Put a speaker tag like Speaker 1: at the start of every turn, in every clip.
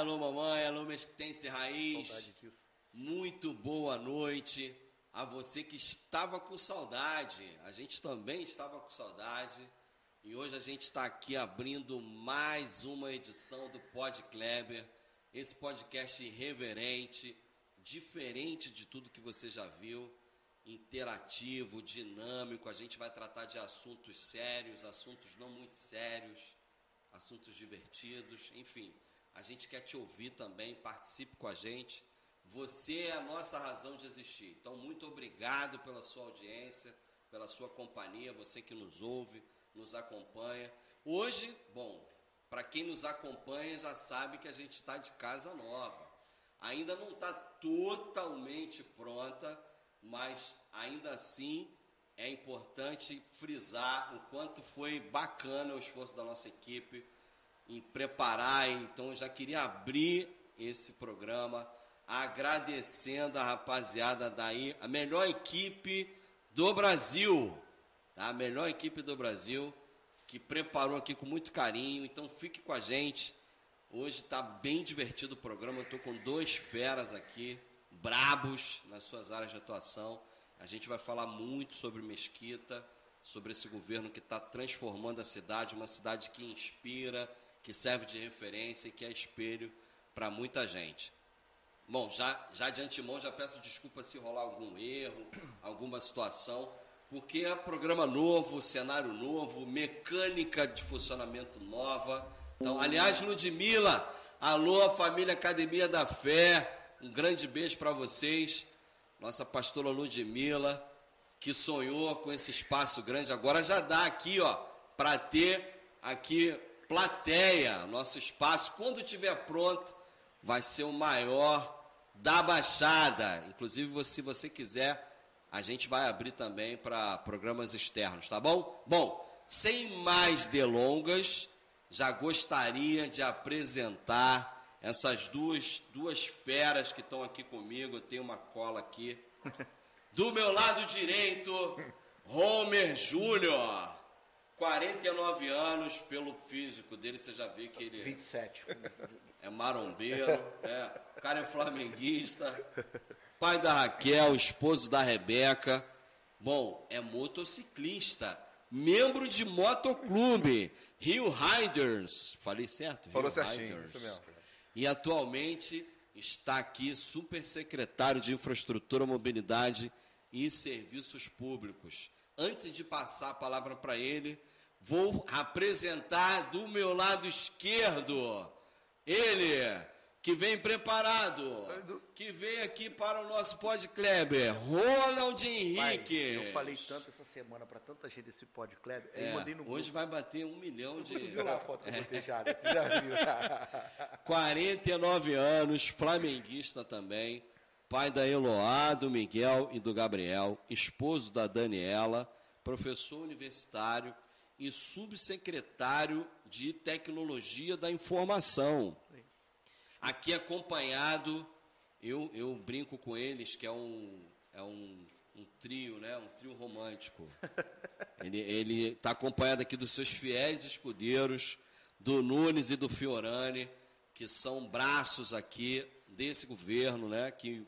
Speaker 1: alô mamãe, alô mesquitense raiz. Muito boa noite a você que estava com saudade. A gente também estava com saudade. E hoje a gente está aqui abrindo mais uma edição do Pod Kleber, esse podcast irreverente, diferente de tudo que você já viu, interativo, dinâmico. A gente vai tratar de assuntos sérios, assuntos não muito sérios, assuntos divertidos, enfim. A gente quer te ouvir também, participe com a gente. Você é a nossa razão de existir. Então, muito obrigado pela sua audiência, pela sua companhia, você que nos ouve, nos acompanha. Hoje, bom, para quem nos acompanha já sabe que a gente está de casa nova. Ainda não está totalmente pronta, mas ainda assim é importante frisar o quanto foi bacana o esforço da nossa equipe em preparar. Então, eu já queria abrir esse programa agradecendo a rapaziada daí, a melhor equipe do Brasil, tá? a melhor equipe do Brasil, que preparou aqui com muito carinho. Então, fique com a gente. Hoje está bem divertido o programa. Estou com dois feras aqui, brabos nas suas áreas de atuação. A gente vai falar muito sobre Mesquita, sobre esse governo que está transformando a cidade, uma cidade que inspira, que serve de referência e que é espelho para muita gente. Bom, já, já de antemão já peço desculpa se rolar algum erro, alguma situação, porque é programa novo, cenário novo, mecânica de funcionamento nova. Então, aliás, Ludmilla, alô, família Academia da Fé, um grande beijo para vocês. Nossa pastora Ludmilla, que sonhou com esse espaço grande, agora já dá aqui, ó, para ter aqui plateia, nosso espaço, quando estiver pronto, vai ser o maior da Baixada. Inclusive, se você quiser, a gente vai abrir também para programas externos, tá bom? Bom, sem mais delongas, já gostaria de apresentar essas duas, duas feras que estão aqui comigo. Eu tenho uma cola aqui. Do meu lado direito, Homer Júnior. 49 anos, pelo físico dele, você já vê que ele
Speaker 2: 27.
Speaker 1: é marombeiro, né? o cara é flamenguista, pai da Raquel, esposo da Rebeca. Bom, é motociclista, membro de motoclube, Rio Riders. Falei certo?
Speaker 3: Falou
Speaker 1: Rio
Speaker 3: certinho,
Speaker 1: Riders.
Speaker 3: isso mesmo.
Speaker 1: E atualmente está aqui super secretário de Infraestrutura, Mobilidade e Serviços Públicos. Antes de passar a palavra para ele, vou apresentar do meu lado esquerdo ele que vem preparado, que vem aqui para o nosso Pod Kleber, Ronald Henrique.
Speaker 2: eu falei tanto essa semana pra tanta gente desse pod Kleber.
Speaker 1: É, hoje vai bater um milhão de.
Speaker 2: Tu viu lá a foto que eu botei já? Tu já viu?
Speaker 1: 49 anos, flamenguista também, pai da Eloá, do Miguel e do Gabriel, esposo da Daniela, professor universitário e subsecretário de Tecnologia da Informação. Aqui acompanhado, eu, eu brinco com eles que é um, é um, um trio, né? um trio romântico. Ele está acompanhado aqui dos seus fiéis escudeiros, do Nunes e do Fiorani, que são braços aqui desse governo, né? que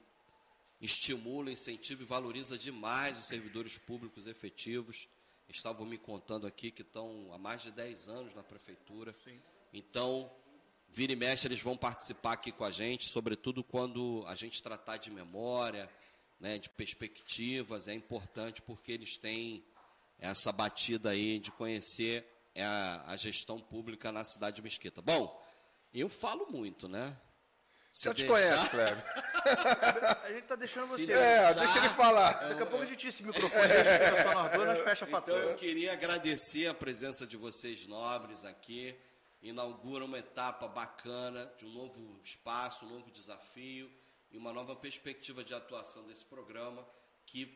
Speaker 1: estimula, incentiva e valoriza demais os servidores públicos efetivos. Estavam me contando aqui que estão há mais de 10 anos na prefeitura. Então, vira e mexe, eles vão participar aqui com a gente, sobretudo quando a gente tratar de memória, né, de perspectivas, é importante porque eles têm essa batida aí de conhecer a, a gestão pública na cidade de Mesquita. Bom, eu falo muito, né? Se
Speaker 3: Eu te
Speaker 1: deixar-
Speaker 3: conheço, Kleber.
Speaker 2: A gente tá deixando você.
Speaker 3: É,
Speaker 1: deixar-
Speaker 3: deixa ele falar.
Speaker 2: Daqui a pouco a gente tira esse microfone, a gente fica só nós fecha a
Speaker 1: Então
Speaker 2: fatura.
Speaker 1: eu queria agradecer a presença de vocês nobres aqui. Inaugura uma etapa bacana de um novo espaço, um novo desafio e uma nova perspectiva de atuação desse programa, que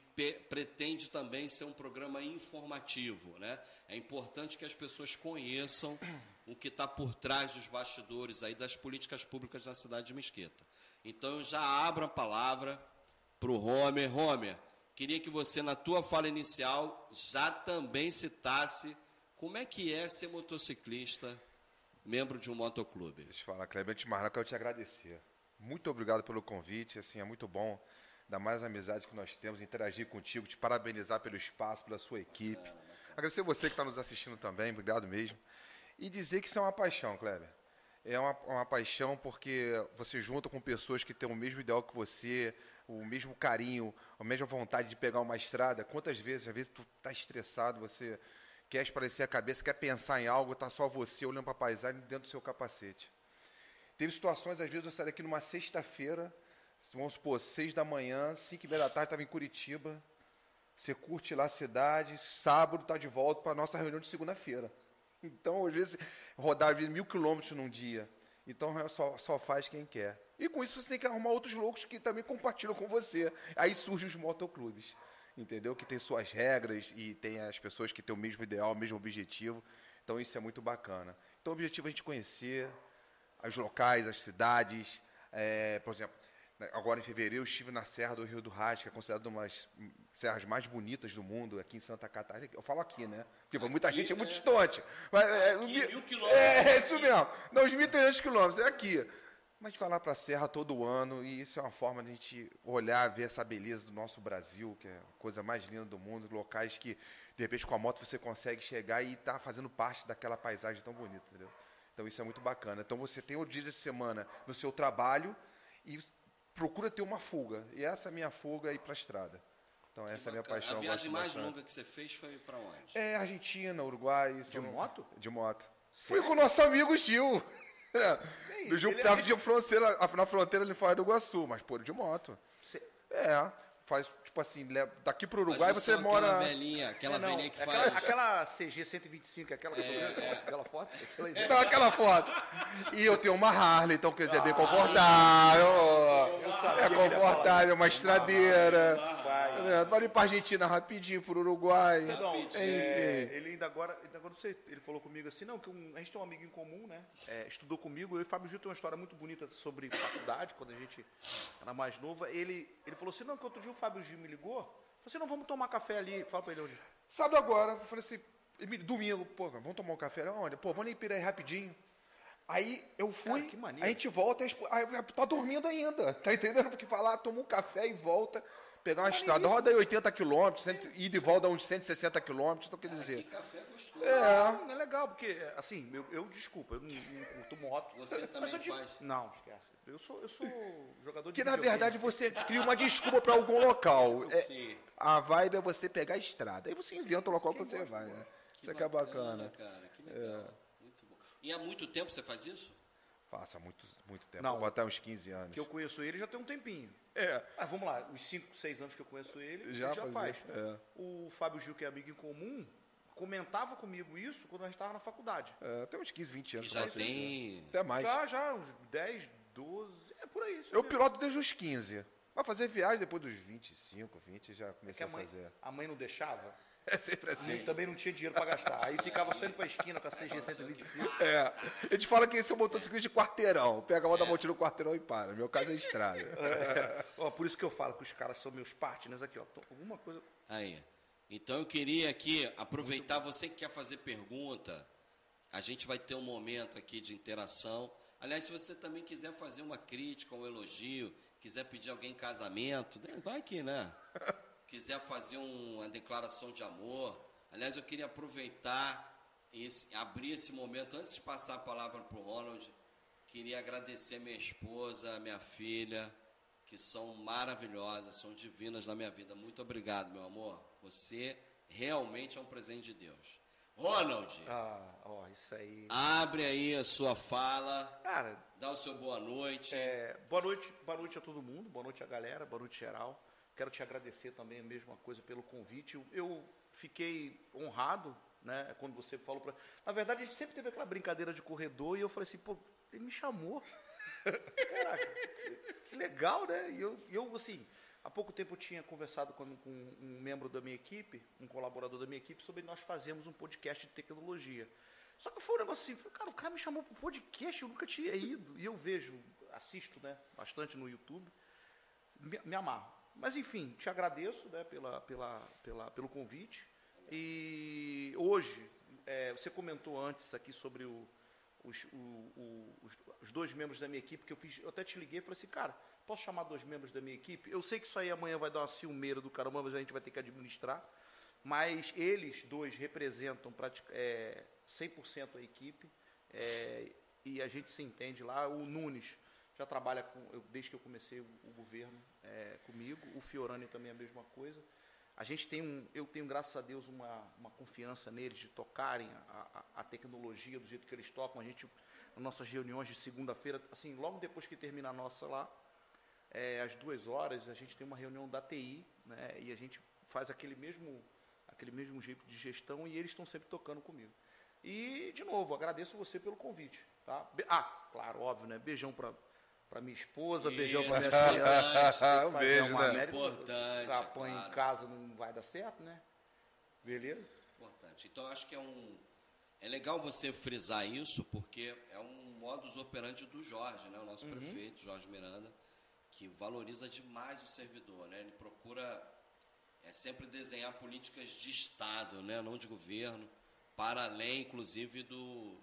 Speaker 1: pretende também ser um programa informativo. Né? É importante que as pessoas conheçam o que está por trás dos bastidores aí das políticas públicas na cidade de Mesquita. Então eu já abro a palavra para o Homer. Homer, queria que você, na tua fala inicial, já também citasse como é que é ser motociclista, membro de um motoclube.
Speaker 3: Deixa eu falar, Kleber, antes de mais nada, quero te agradecer. Muito obrigado pelo convite, assim, é muito bom da mais amizade que nós temos, interagir contigo, te parabenizar pelo espaço, pela sua equipe. Agradecer você que está nos assistindo também, obrigado mesmo. E dizer que isso é uma paixão, Kleber. É uma, uma paixão porque você junta com pessoas que têm o mesmo ideal que você, o mesmo carinho, a mesma vontade de pegar uma estrada. Quantas vezes, às vezes, tu está estressado, você quer esparecer a cabeça, quer pensar em algo, está só você olhando para a paisagem dentro do seu capacete. Teve situações, às vezes, eu saí daqui numa sexta-feira, vamos supor, seis da manhã, cinco e meia da tarde, estava em Curitiba. Você curte lá a cidade, sábado está de volta para a nossa reunião de segunda-feira. Então, às vezes, rodar mil quilômetros num dia. Então, é só, só faz quem quer. E com isso, você tem que arrumar outros loucos que também compartilham com você. Aí surgem os motoclubes, entendeu? Que tem suas regras e tem as pessoas que têm o mesmo ideal, o mesmo objetivo. Então, isso é muito bacana. Então, o objetivo é a gente conhecer os locais, as cidades. É, por exemplo, agora em fevereiro eu estive na Serra do Rio do Rastro, que é considerada uma das serras mais bonitas do mundo, aqui em Santa Catarina. Eu falo aqui, né? Porque para muita gente é muito né? distante. Mas, é,
Speaker 1: aqui, mil quilômetros.
Speaker 3: É, é isso mesmo. Não, os 1.300 quilômetros, é aqui. Mas de falar para a Serra todo ano, e isso é uma forma de a gente olhar, ver essa beleza do nosso Brasil, que é a coisa mais linda do mundo, locais que, de repente, com a moto você consegue chegar e estar tá fazendo parte daquela paisagem tão bonita, entendeu? Então isso é muito bacana. Então você tem o dia de semana no seu trabalho e procura ter uma fuga. E essa é a minha fuga é ir para a estrada. Então essa é a minha paixão.
Speaker 1: A viagem mais bastante. longa que você fez foi para onde?
Speaker 3: É Argentina, Uruguai.
Speaker 2: De moto?
Speaker 3: De moto. Sério? Fui com o nosso amigo Gil. Bem, do Gil que estava é... de fronteira, na fronteira ali fora do Iguaçu, mas pô, de moto. Cê... É, faz tipo assim, daqui para o Uruguai você mora.
Speaker 1: Aquela velhinha, aquela é, não, velhinha que
Speaker 2: aquela,
Speaker 1: faz.
Speaker 2: Aquela CG 125, aquela, é, é. aquela foto? Aquela,
Speaker 3: não, aquela foto. E eu tenho uma Harley, então quer dizer, é bem confortável. é confortável, uma estradeira. Vai, vai ir para Argentina rapidinho, para o Uruguai. Não.
Speaker 2: É, ele ainda agora, ainda agora não sei, ele falou comigo assim, não, que um, a gente tem um amigo em comum, né? É, estudou comigo, eu e o Fábio Gil tem uma história muito bonita sobre faculdade, quando a gente era mais nova. Ele, ele falou assim, não, que outro dia o Fábio Gil me ligou, falou assim, não, vamos tomar café ali. Fala para ele onde.
Speaker 3: Sábado agora, eu falei assim, domingo, pô, vamos tomar um café onde? Pô, vamos ir aí rapidinho. Aí eu fui, Cara, a gente volta, a tá dormindo ainda, tá entendendo? Porque falar, toma um café e volta pegar uma estrada, roda aí 80 quilômetros, ir de volta a uns 160 quilômetros, então quer dizer.
Speaker 1: Que café gostoso.
Speaker 2: É. Não, é legal, porque, assim, eu, eu desculpa, eu não, não curto moto.
Speaker 1: Você também
Speaker 2: eu
Speaker 1: faz.
Speaker 2: Não, esquece. Eu sou, eu sou jogador
Speaker 3: de. Que na verdade você cria uma desculpa para algum local. É, Sim. A vibe é você pegar a estrada. Aí você inventa o local que, você vai, né? Que isso aqui é bacana.
Speaker 1: Cara, que legal. É. Muito bom. E há muito tempo você faz isso?
Speaker 3: Faço há muito, muito tempo. Não, Vou botar uns 15 anos.
Speaker 2: Que eu conheço ele já tem um tempinho.
Speaker 3: É.
Speaker 2: Ah, vamos lá, os 5, 6 anos que eu conheço ele,
Speaker 3: já,
Speaker 2: ele já faz.
Speaker 3: É.
Speaker 2: O Fábio Gil, que é amigo em comum, comentava comigo isso quando a gente estava na faculdade.
Speaker 3: É, tem uns 15, 20 anos.
Speaker 1: Que já tem...
Speaker 3: Até mais.
Speaker 2: Já, já, uns 10, 12, é por aí.
Speaker 3: Eu piloto desde os 15. Vai fazer viagem depois dos 25, 20, já comecei
Speaker 2: é
Speaker 3: a, mãe, a fazer.
Speaker 2: A mãe não deixava?
Speaker 3: É sempre assim.
Speaker 2: também não tinha dinheiro para gastar. Aí ficava só indo pra esquina com a CG 125.
Speaker 3: É. A gente fala que esse é um motociclista de quarteirão. Pega a moto da motinha no quarteirão e para. Meu caso é estrada. É.
Speaker 2: Ó, por isso que eu falo que os caras são meus partners aqui, ó. Alguma coisa.
Speaker 1: Aí. Então eu queria aqui aproveitar, você que quer fazer pergunta, a gente vai ter um momento aqui de interação. Aliás, se você também quiser fazer uma crítica, um elogio, quiser pedir alguém em casamento, vai aqui, né? quiser fazer uma declaração de amor. Aliás, eu queria aproveitar esse, abrir esse momento antes de passar a palavra para o Ronald. Queria agradecer minha esposa, minha filha, que são maravilhosas, são divinas na minha vida. Muito obrigado, meu amor. Você realmente é um presente de Deus. Ronald.
Speaker 2: Ah, ó, isso aí.
Speaker 1: Abre aí a sua fala.
Speaker 2: Cara,
Speaker 1: dá o seu boa noite.
Speaker 2: É, boa noite, boa noite a todo mundo, boa noite a galera, boa noite geral. Quero te agradecer também a mesma coisa pelo convite. Eu fiquei honrado, né, quando você falou para. Na verdade, a gente sempre teve aquela brincadeira de corredor e eu falei assim, pô, ele me chamou. Caraca, que legal, né? E eu, eu assim, Há pouco tempo eu tinha conversado com, com, um membro da minha equipe, um colaborador da minha equipe, sobre nós fazermos um podcast de tecnologia. Só que foi um negócio assim, cara, o cara me chamou para um podcast, eu nunca tinha ido. E eu vejo, assisto né, bastante no YouTube, me, me amarro. Mas enfim, te agradeço né, pela, pela, pela, pelo convite. E hoje, é, você comentou antes aqui sobre o, os, o, o, os, dois membros da minha equipe, que eu fiz, eu até te liguei e falei assim, cara, posso chamar dois membros da minha equipe? Eu sei que isso aí amanhã vai dar uma ciumeira do caramba, mas a gente vai ter que administrar. Mas eles dois representam é, 100% a equipe é, e a gente se entende lá. O Nunes já trabalha com, eu, desde que eu comecei o, o governo é, comigo, o Fiorani também é a mesma coisa. A gente tem um, eu tenho, graças a Deus, uma, uma confiança neles de tocarem a, a, a tecnologia do jeito que eles tocam. A gente, nas nossas reuniões de segunda-feira, assim, logo depois que termina a nossa lá, é, às duas horas, a gente tem uma reunião da TI, né, e a gente faz aquele mesmo, aquele mesmo jeito de gestão e eles estão sempre tocando comigo. E, de novo, agradeço você pelo convite. Tá? Ah, claro, óbvio, né? Beijão para para minha esposa, Isso, beijão para minhas crianças.
Speaker 3: um beijo,
Speaker 2: uma né? Importante. Apanha claro. em casa não vai dar certo, né? Beleza?
Speaker 1: Importante. Então acho que é um é legal você frisar isso porque é um modus operandi do Jorge, né? O nosso uhum. prefeito Jorge Miranda, que valoriza demais o servidor, né? Ele procura é sempre desenhar políticas de Estado, né? Não de governo, para além, inclusive, do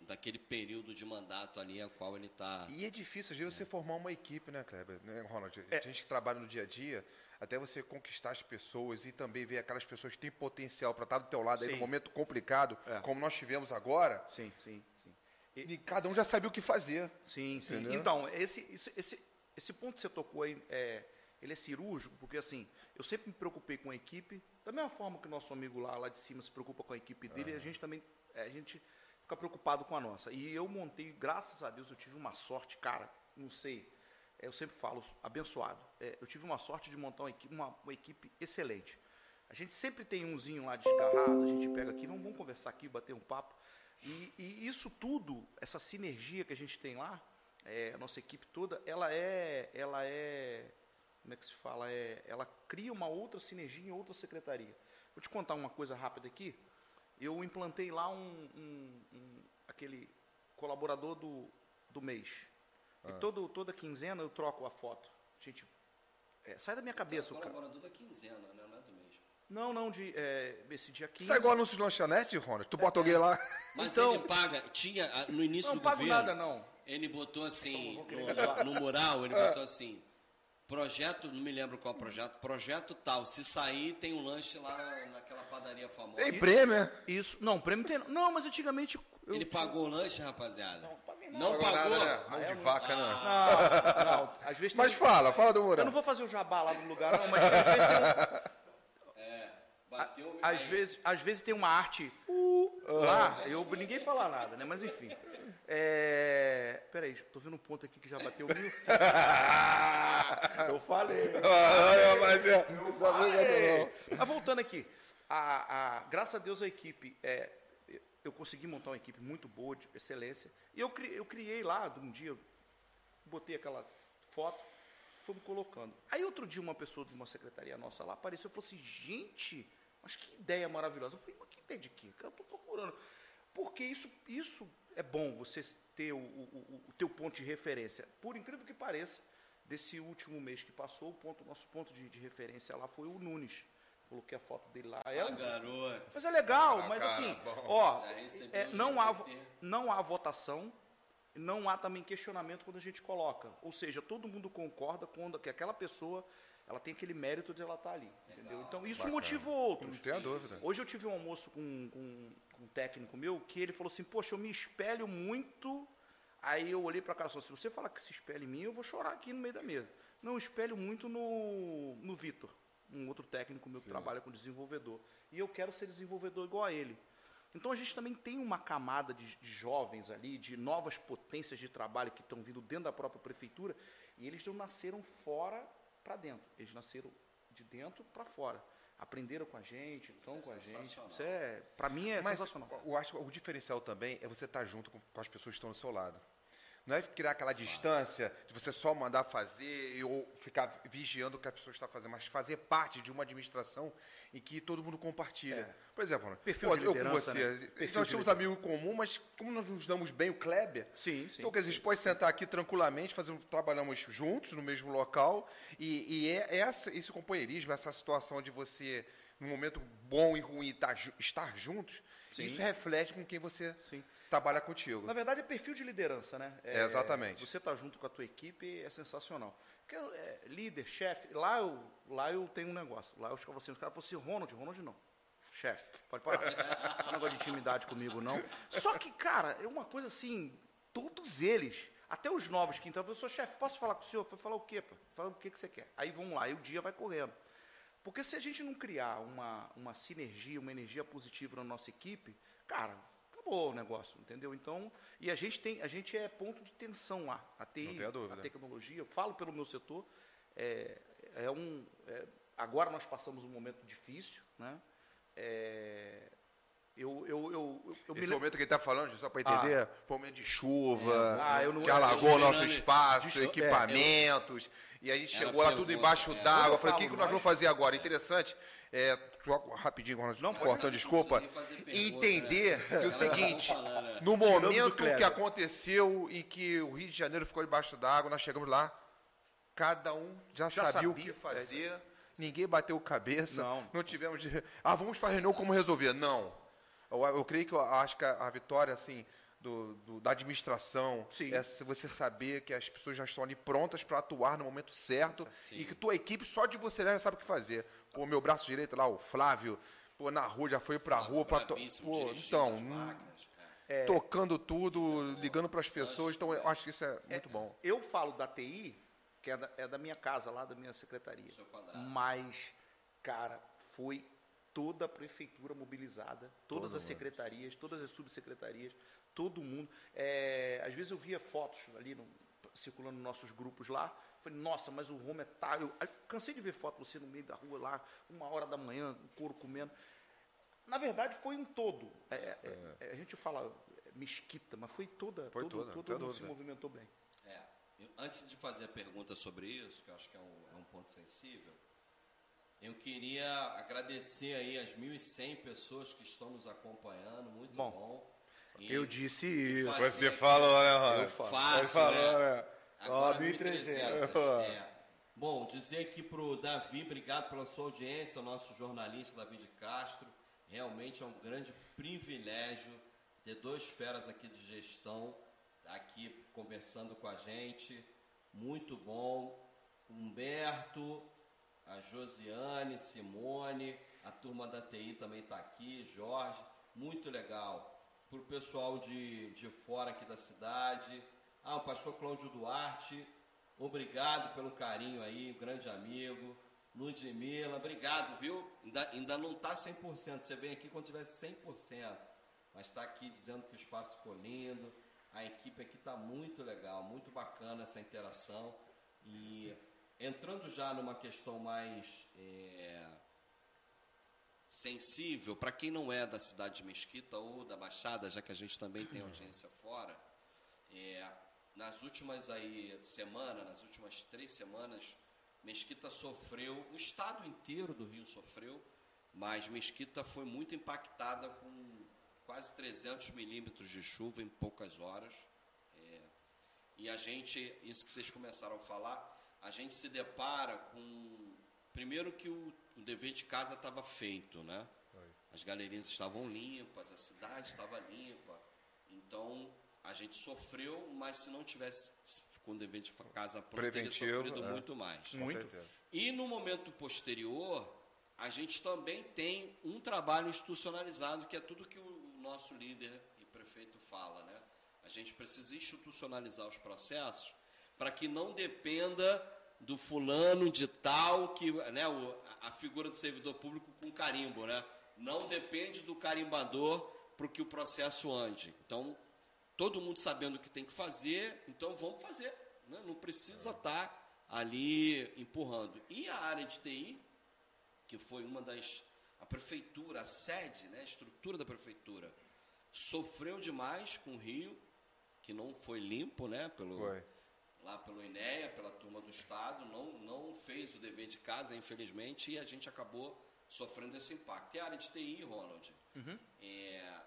Speaker 1: daquele período de mandato ali a qual ele está.
Speaker 3: E é difícil, às vezes, é. você formar uma equipe, né, Kleber? Né, Ronald? É. A gente que trabalha no dia a dia, até você conquistar as pessoas e também ver aquelas pessoas que têm potencial para estar do teu lado aí no momento complicado, é. como nós tivemos agora.
Speaker 2: Sim, sim, sim.
Speaker 3: E, e cada um já sabia o que fazer.
Speaker 2: Sim, sim. Entendeu? Então, esse, esse, esse ponto que você tocou aí, é, ele é cirúrgico, porque assim, eu sempre me preocupei com a equipe, da mesma forma que o nosso amigo lá, lá de cima se preocupa com a equipe dele, a gente também, a gente fica preocupado com a nossa. E eu montei, graças a Deus, eu tive uma sorte, cara, não sei, é, eu sempre falo, abençoado. É, eu tive uma sorte de montar uma equipe, uma, uma, equipe excelente. A gente sempre tem umzinho lá desgarrado, a gente pega aqui, vamos, vamos conversar aqui, bater um papo. E, e, isso tudo, essa sinergia que a gente tem lá, é, a nossa equipe toda, ela é, ela é, como é que se fala? É, ela cria uma outra sinergia em outra secretaria. Vou te contar uma coisa rápida aqui eu implantei lá um, um, um aquele colaborador do, do mês. Ah. E todo, toda quinzena eu troco a foto. Gente, é, sai da minha cabeça.
Speaker 1: Então, o colaborador da quinzena, né? Não é do mês.
Speaker 2: Não, não, de, é, esse dia 15.
Speaker 3: Isso é igual anúncio de lanchonete, Ronald? Tu bota alguém lá.
Speaker 1: Mas então, ele paga, tinha, no início
Speaker 2: não,
Speaker 1: do
Speaker 2: governo... Não pago nada, não.
Speaker 1: Ele botou assim, no, no, mural, ele botou assim, projeto, não me lembro qual projeto, projeto tal, se sair tem um lanche lá naquela padaria famosa.
Speaker 3: Tem prêmio, né?
Speaker 2: Isso, não, prêmio tem, não, mas antigamente...
Speaker 1: Eu, ele pagou o lanche, rapaziada? Não, paguei não. Não pagou? Nada,
Speaker 3: né? Mão de vaca,
Speaker 2: não. Não, não, às vezes
Speaker 3: Mas fala, fala do mural.
Speaker 2: Eu não vou fazer o jabá lá no lugar, não, mas às vezes tem... Bateu... Às vezes, às vezes tem uma arte uh, lá, eu, ninguém fala nada, né, mas enfim... É... Peraí, tô vendo um ponto aqui que já bateu mil. eu falei. Ah, mas é. Eu falei. Mas voltando aqui. A, a, graças a Deus a equipe, é, eu consegui montar uma equipe muito boa, de excelência. E eu, eu criei lá, um dia, botei aquela foto, fomos colocando. Aí outro dia uma pessoa de uma secretaria nossa lá apareceu e falou assim, gente, mas que ideia maravilhosa. Eu falei, mas que ideia de quê? Eu estou procurando. Porque isso, isso é bom você ter o, o, o teu ponto de referência. Por incrível que pareça, desse último mês que passou, o ponto, nosso ponto de, de referência lá foi o Nunes. Coloquei a foto dele lá.
Speaker 1: É, ah, garoto.
Speaker 2: Mas é legal, ah, mas cara, assim, bom, ó, é, não, há, não há votação, não há também questionamento quando a gente coloca. Ou seja, todo mundo concorda quando que aquela pessoa ela tem aquele mérito de ela estar ali. Legal, entendeu? Então isso bacana. motiva outros.
Speaker 3: Não a dúvida.
Speaker 2: Hoje eu tive um almoço com, com, um técnico meu que ele falou assim: Poxa, eu me espelho muito. Aí eu olhei para cá e falei: Se você falar que se espelha em mim, eu vou chorar aqui no meio da mesa. Não, eu espelho muito no, no Vitor, um outro técnico meu que Sim. trabalha com desenvolvedor. E eu quero ser desenvolvedor igual a ele. Então a gente também tem uma camada de, de jovens ali, de novas potências de trabalho que estão vindo dentro da própria prefeitura, e eles não nasceram fora para dentro, eles nasceram de dentro para fora aprenderam com a gente, estão é com a gente. Isso é, para mim é
Speaker 3: Mas
Speaker 2: sensacional.
Speaker 3: Eu acho o diferencial também é você estar tá junto com, com, as pessoas que estão do seu lado. Não é criar aquela distância de você só mandar fazer ou ficar vigiando o que a pessoa está fazendo, mas fazer parte de uma administração em que todo mundo compartilha.
Speaker 2: É.
Speaker 3: Por exemplo,
Speaker 2: Perfil
Speaker 3: pô,
Speaker 2: de
Speaker 3: eu com você,
Speaker 2: né?
Speaker 3: Nós temos amigos em comum, mas como nós nos damos bem, o Kleber,
Speaker 2: Sim, sim.
Speaker 3: então, dizer, a gente pode sentar aqui tranquilamente, fazendo, trabalhamos juntos no mesmo local, e, e é essa, esse companheirismo, essa situação de você, num momento bom e ruim, tá estar juntos, isso reflete com quem você
Speaker 2: Sim.
Speaker 3: Trabalha contigo.
Speaker 2: Na verdade, é perfil de liderança, né?
Speaker 3: É, exatamente.
Speaker 2: Você tá junto com a tua equipe é sensacional. Porque é, líder, chefe, lá eu, lá eu tenho um negócio. Lá eu ficava assim, os caras falaram assim, Ronald, Ronald não. Chefe, pode parar. não é negócio de intimidade comigo, não. Só que, cara, é uma coisa assim, todos eles, até os novos que entram, eu sou chefe, posso falar com o senhor? Foi falar o quê, pô? Fala o que, que você quer. Aí vamos lá, e o dia vai correndo. Porque se a gente não criar uma, uma sinergia, uma energia positiva na nossa equipe, cara, acabou o negócio, entendeu? Então, e a gente tem, a gente é ponto de tensão lá. A TI,
Speaker 3: dúvida.
Speaker 2: a tecnologia, eu falo pelo meu setor, é, é um. é- agora nós passamos um momento difícil, né? É, eu, eu, eu, eu
Speaker 3: Esse momento que ele está falando, só para entender, foi um momento de chuva,
Speaker 2: Ah, eu não-
Speaker 3: que
Speaker 2: eu
Speaker 3: alagou nosso espaço,
Speaker 1: eu-
Speaker 3: equipamentos, e a gente chegou lá tudo embaixo
Speaker 1: é.
Speaker 3: d'água.
Speaker 2: Eu
Speaker 3: Eu falei, o que, que nós vamos fazer agora? Interessante, é, só rapidinho,
Speaker 2: Não,
Speaker 3: cortando, desculpa,
Speaker 1: Não fazer
Speaker 3: entender que o
Speaker 1: Ela
Speaker 3: seguinte,
Speaker 1: tá falando, né?
Speaker 3: no
Speaker 2: o
Speaker 3: momento que aconteceu e que o Rio de Janeiro ficou debaixo d'água, nós chegamos lá, cada um já,
Speaker 2: Já
Speaker 3: sabia, o
Speaker 2: sabia,
Speaker 3: que fazer, ninguém bateu cabeça,
Speaker 2: Não.
Speaker 3: não tivemos de, ah, vamos fazer reunião como resolver, não. Eu, eu creio que eu acho que a, a vitória, assim, do, do- da administração,
Speaker 2: Sim.
Speaker 3: é se você saber que as pessoas já estão ali prontas para atuar no momento certo e que tua equipe, só de você já sabe o que fazer. Pô, meu braço direito lá, o Flávio, pô, na rua, já foi pra rua para
Speaker 1: Brabíssimo,
Speaker 3: Pô,
Speaker 1: dirigindo
Speaker 3: então, hum,
Speaker 1: máquinas, cara.
Speaker 3: tocando tudo, ligando para as pessoas, então eu acho que isso é muito bom.
Speaker 2: Eu falo da TI, que é da, é da minha casa lá, da minha secretaria. Mas, cara, foi toda a prefeitura mobilizada, todas as secretarias, todas as subsecretarias, todo mundo. É, às vezes eu via fotos ali no- circulando nos nossos grupos lá. Falei, nossa, mas o Roma é tá. Eu, eu cansei de ver foto você no meio da rua lá, uma hora da manhã, o couro comendo. Na verdade, foi um todo. É, é, é, a gente fala é, mesquita, mas foi toda.
Speaker 3: Foi
Speaker 2: todo,
Speaker 3: toda,
Speaker 2: todo
Speaker 3: tem
Speaker 2: mundo se
Speaker 3: dúvida.
Speaker 2: movimentou bem.
Speaker 1: É, eu- antes de fazer a pergunta sobre isso, que eu acho que é um, é um ponto sensível, eu queria agradecer aí as 1.100 pessoas que estão nos acompanhando, muito
Speaker 2: Bom,
Speaker 1: bom. E
Speaker 2: Eu disse isso.
Speaker 3: Você falou, né,
Speaker 2: Eu
Speaker 3: Ronald?
Speaker 2: falo.
Speaker 1: Fácil,
Speaker 3: falou,
Speaker 1: né? Agora
Speaker 2: Ó,
Speaker 1: 1.300.
Speaker 2: 1.300.
Speaker 1: É. Bom, dizer aqui pro Davi, obrigado pela sua audiência, o nosso jornalista Davi de Castro. Realmente é um grande privilégio ter dois feras aqui de gestão aqui conversando com a gente. Muito bom. Humberto, a Josiane, Simone, a turma da TI também está aqui, Jorge, muito legal. Para o pessoal de, de fora aqui da cidade, ah, o pastor Cláudio Duarte, obrigado pelo carinho aí, grande amigo. Ludmilla, obrigado, viu? Ainda, ainda não está 100%, você vem aqui quando tiver 100%, mas está aqui dizendo que o espaço ficou lindo, a equipe aqui está muito legal, muito bacana essa interação. E entrando já numa questão mais é, sensível, para quem não é da cidade de Mesquita ou da Baixada, já que a gente também tem audiência fora, é, nas últimas aí semanas, nas últimas três semanas, Mesquita sofreu, o estado inteiro do Rio sofreu, mas Mesquita foi muito impactada com quase 300 milímetros de chuva em poucas horas. É, e a gente, isso que vocês começaram a falar, a gente se depara com. Primeiro que o, o dever de casa estava feito, né? As galerias estavam limpas, a cidade estava limpa. Então a gente sofreu, mas se não tivesse com o dever de casa pronto, teria sofrido
Speaker 3: é.
Speaker 1: muito mais.
Speaker 3: Com
Speaker 2: Muito.
Speaker 3: certeza.
Speaker 1: E no momento posterior, a gente também tem um trabalho institucionalizado, que é tudo que o nosso líder e prefeito fala, né? A gente precisa institucionalizar os processos para que não dependa do fulano de tal, que, né, o- a figura do servidor público com carimbo, né? Não depende do carimbador para que o processo ande. Então, todo mundo sabendo o que tem que fazer, então vamos fazer. Né? Não precisa estar ali empurrando. E a área de TI, que foi uma das. A prefeitura, a sede, né? a estrutura da prefeitura, sofreu demais com o Rio, que não foi limpo, né? Pelo,
Speaker 3: Foi.
Speaker 1: Lá pelo INEA, pela turma do Estado, não, não fez o dever de casa, infelizmente, e a gente acabou sofrendo esse impacto. E a área de TI, Ronald, é,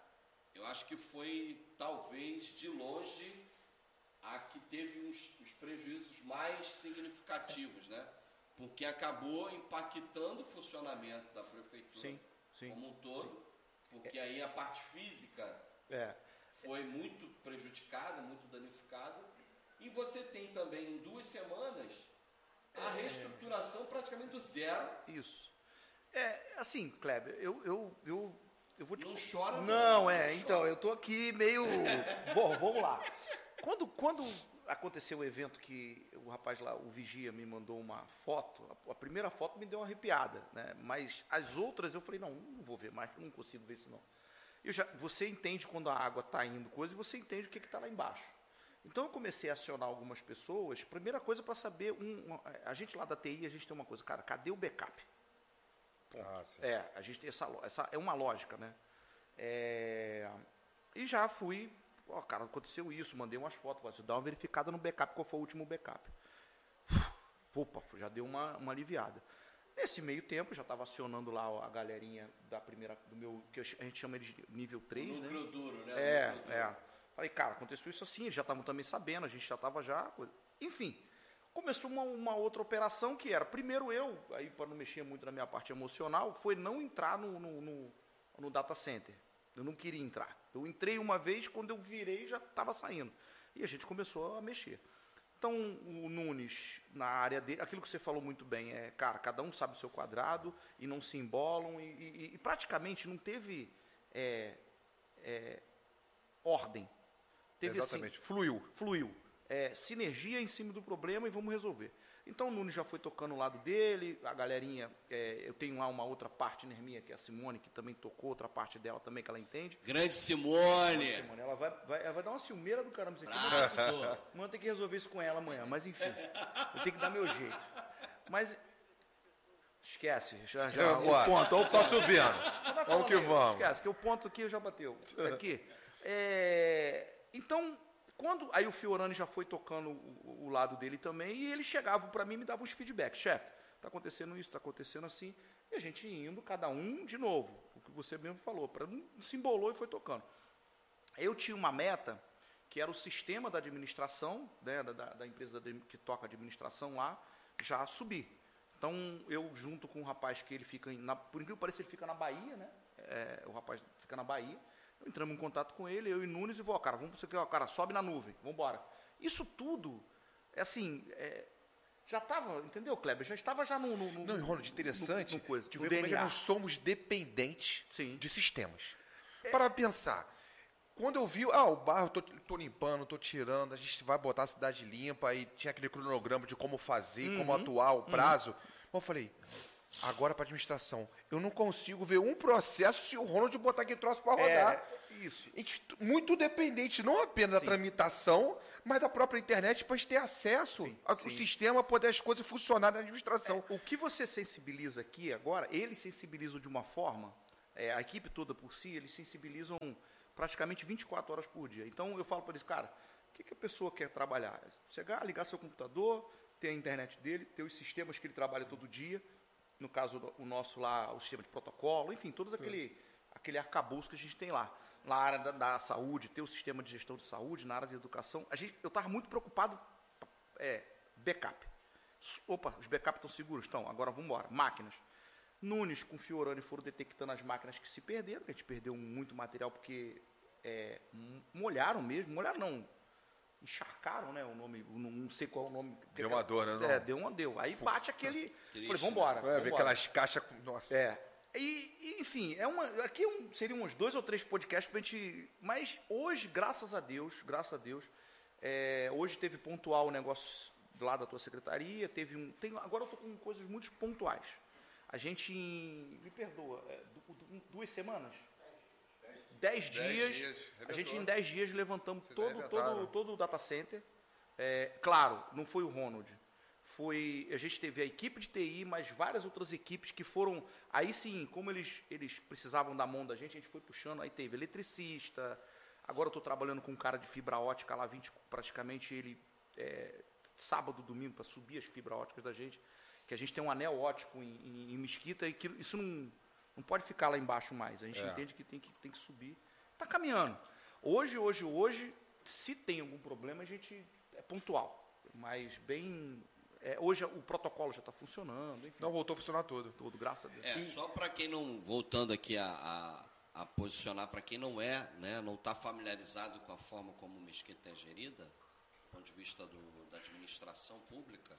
Speaker 1: eu acho que foi, talvez, de longe, a que teve os, os prejuízos mais significativos, né? Porque acabou impactando o funcionamento da prefeitura
Speaker 2: Sim, sim,
Speaker 1: como um todo, porque aí a parte física
Speaker 2: É.
Speaker 1: foi muito prejudicada, muito danificada. E você tem também em duas semanas a reestruturação praticamente do zero.
Speaker 2: Isso. É, assim, Kleber, eu, eu, eu, eu vou te
Speaker 1: Não chora, não.
Speaker 2: Não, é,
Speaker 1: Não
Speaker 2: então,
Speaker 1: chora.
Speaker 2: eu tô aqui meio. Bom, vamos lá. Quando, quando aconteceu o evento que o rapaz lá, o Vigia, me mandou uma foto, a, primeira foto me deu uma arrepiada, né? Mas as outras eu falei, não, não vou ver mais, não consigo ver isso não. Eu já, você entende quando a água está indo coisa e você entende o que está lá embaixo. Então eu comecei a acionar algumas pessoas. Primeira coisa para saber, um, a gente lá da TI, a gente tem uma coisa, cara, cadê o backup? Ponto.
Speaker 3: Ah, sim.
Speaker 2: É, a gente tem essa, essa é uma lógica, né? É, e já fui, ó, cara, aconteceu isso, mandei umas fotos, falei, assim, dá uma verificada no backup, qual foi o último backup. Opa, já deu uma, uma aliviada. Nesse meio tempo, já estava acionando lá a galerinha da primeira, do meu, que a gente chama de nível 3, né?
Speaker 1: Núcleo duro, né?
Speaker 2: É, é. Falei, cara, aconteceu isso assim, eles já estavam também sabendo, a gente já estava já. Enfim, começou uma, uma outra operação que era, primeiro eu, aí para não mexer muito na minha parte emocional, foi não entrar no, no, no, no data center. Eu não queria entrar. Eu entrei uma vez, quando eu virei já estava saindo. E a gente começou a mexer. Então, o Nunes, na área dele, aquilo que você falou muito bem, é, cara, cada um sabe o seu quadrado e não se embolam, e, e- e praticamente não teve é, é, ordem. Teve assim,
Speaker 3: Exatamente. Fluiu.
Speaker 2: fluiu. É, sinergia em cima do problema e vamos resolver. Então o Nunes já foi tocando o lado dele, a galerinha, é, eu tenho lá uma outra partner minha, que é a Simone, que também tocou outra parte dela também, que ela entende.
Speaker 1: Grande Simone!
Speaker 2: Simone, ela vai, vai, ela vai dar uma ciumeira do caramba isso aqui. Amanhã eu tenho que resolver isso com ela amanhã, mas enfim, eu tenho que dar meu jeito. Mas esquece, já, já
Speaker 3: É,
Speaker 2: o ponto, o
Speaker 3: Só subindo. Vamos que
Speaker 2: aí,
Speaker 3: vamos.
Speaker 2: Esquece, que o ponto aqui já bateu. Aqui. É, então, quando. Aí o Fiorani já foi tocando o, o lado dele também, e ele chegava para mim e me dava uns feedbacks. Chefe, tá acontecendo isso, tá acontecendo assim. E a gente indo, cada um de novo, o que você mesmo falou, para se embolou e foi tocando. Eu tinha uma meta que era o sistema da administração, né, da, da- empresa que toca administração lá, já subir. Então, eu junto com um rapaz que ele fica, na, por incrível que pareça, ele fica na Bahia, né? É, o rapaz fica na Bahia. Entramos em contato com ele, eu e Nunes, e vou, cara, vamos você ó, cara, sobe na nuvem, vamos embora. Isso tudo, é assim, é, já estava, entendeu, Kleber? Já estava já no... no, no
Speaker 3: Não, Ronald, interessante
Speaker 2: no, no coisa,
Speaker 3: de ver como é que nós somos dependentes
Speaker 2: Sim.
Speaker 3: de sistemas. Para pensar, quando eu vi, ah, o bairro, tô, tô limpando, tô tirando, a gente vai botar a cidade limpa, e tinha aquele cronograma de como fazer,
Speaker 2: Uhum.
Speaker 3: como atuar, o prazo. Eu falei, agora para administração, eu não consigo ver um processo se o Ronald botar aquele troço para rodar.
Speaker 2: É, isso.
Speaker 3: A gente t- muito dependente, não apenas da tramitação, mas da própria internet para a gente ter acesso ao
Speaker 2: sim.
Speaker 3: sistema, poder as coisas funcionarem na administração.
Speaker 2: O que você sensibiliza aqui agora, eles sensibilizam de uma forma, é, a equipe toda por si, eles sensibilizam praticamente 24 horas por dia. Então eu falo para eles, cara, o que, que a pessoa quer trabalhar? Chegar, ligar seu computador, ter a internet dele, ter os sistemas que ele trabalha todo dia, no caso o nosso lá, o sistema de protocolo, enfim, todos aquele, aquele arcabouço que a gente tem lá. Na área da, da saúde, ter o sistema de gestão de saúde, na área de educação. A gente, eu estava muito preocupado, é, backup. Opa, os backups estão seguros? Estão, agora vamos embora. Máquinas. Nunes com Fiorani foram detectando as máquinas que se perderam, que a gente perdeu muito material porque é, molharam mesmo, molharam não, encharcaram, né, o nome, não, sei qual é o nome.
Speaker 3: Deu uma dor, né, não?
Speaker 2: É, deu uma deu. Aí bate aquele,
Speaker 1: Triste,
Speaker 2: falei, vamos embora.
Speaker 3: Vai ver aquelas caixas. Nossa.
Speaker 2: É. E, e, enfim, é uma, aqui é um, seriam uns dois ou três podcasts pra gente. Mas hoje, graças a Deus, graças a Deus, é, hoje teve pontual o negócio lá da tua secretaria, teve um. Tem, agora eu tô com coisas muito pontuais. A gente, me perdoa, é, du- du- duas semanas? Dez dias.
Speaker 3: dias,
Speaker 2: a gente em
Speaker 3: arrebentou.
Speaker 2: dez dias levantamos
Speaker 3: Vocês
Speaker 2: todo, todo, todo o data center. É, claro, não foi o Ronald. Foi, a gente teve a equipe de TI, mas várias outras equipes que foram. Aí sim, como eles, eles precisavam da mão da gente, a gente foi puxando. Aí teve eletricista, Agora eu estou trabalhando com um cara de fibra ótica lá, 20, praticamente ele é, sábado, domingo, para subir as fibras óticas da gente, que a gente tem um anel ótico em, em, em Mesquita e que isso não, não pode ficar lá embaixo mais. A gente
Speaker 3: É.
Speaker 2: entende que tem que, tem que subir. Está caminhando. Hoje, hoje, hoje, se tem algum problema, a gente é pontual. Mas bem. é, hoje o protocolo já está funcionando, enfim,
Speaker 3: Não voltou a funcionar tudo.
Speaker 2: tudo, graças a Deus.
Speaker 1: É, só para quem não, voltando aqui a, a, a posicionar, para quem não é, né, não está familiarizado com a forma como Mesquita é gerida, do ponto de vista do, da administração pública,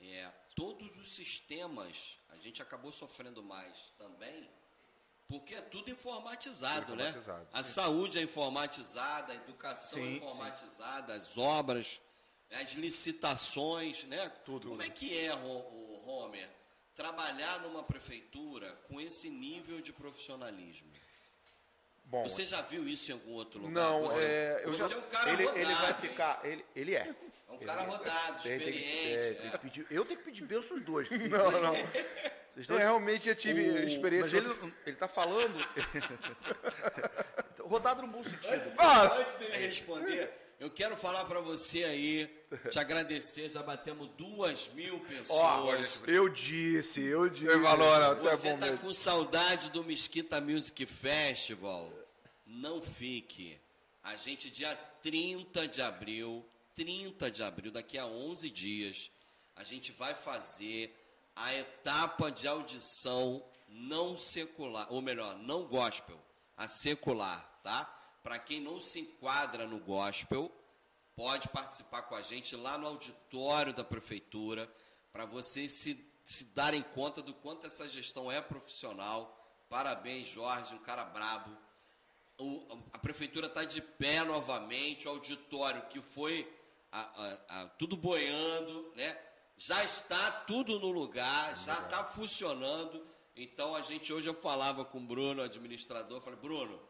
Speaker 1: é, todos os sistemas, a gente acabou sofrendo mais também, porque é tudo informatizado,
Speaker 3: Tudo
Speaker 1: né?
Speaker 3: informatizado.
Speaker 1: A saúde é informatizada, a educação é
Speaker 2: Sim,
Speaker 1: informatizada, as obras, as licitações, né?
Speaker 2: Tudo.
Speaker 1: Como é que é, o Homer, trabalhar numa prefeitura com esse nível de profissionalismo?
Speaker 3: Bom,
Speaker 1: Você já viu isso em algum outro lugar?
Speaker 3: Não,
Speaker 1: você,
Speaker 3: é, eu
Speaker 1: você
Speaker 3: já-
Speaker 1: é um cara
Speaker 2: ele,
Speaker 1: rodado.
Speaker 2: ele vai ficar. Ele, ele é.
Speaker 1: É um cara rodado,
Speaker 2: Tem- tem que-
Speaker 1: experiente.
Speaker 2: é, tem
Speaker 1: é.
Speaker 2: que pedir- eu tenho que pedir bem os dois. se-
Speaker 3: não, não.
Speaker 2: vocês
Speaker 3: Eu
Speaker 2: dois-
Speaker 3: realmente já tive
Speaker 2: O-
Speaker 3: experiência.
Speaker 2: Mas ele, ele tá falando. rodado no bom sentido.
Speaker 3: Ah!
Speaker 1: Antes dele responder, eu quero falar pra você aí, te agradecer, já batemos duas mil pessoas.
Speaker 2: eu disse, eu disse.
Speaker 3: Eu
Speaker 1: Você
Speaker 3: bom
Speaker 1: tá
Speaker 3: mesmo.
Speaker 1: com saudade do Mesquita Music Festival? Não fique. A gente, dia 30 de abril, 30 de abril, daqui a 11 dias, a gente vai fazer a etapa de audição não secular, ou melhor, não gospel, a secular, tá? Para quem não se enquadra no gospel, pode participar com a gente lá no auditório da prefeitura para vocês se, se darem conta do quanto essa gestão é profissional. Parabéns, Jorge, um cara brabo. O- a prefeitura está de pé novamente, o auditório que foi a- a- tudo boiando, né? Já está tudo no lugar, já está funcionando. Então a gente hoje eu falava com o Bruno, administrador, falei, Bruno,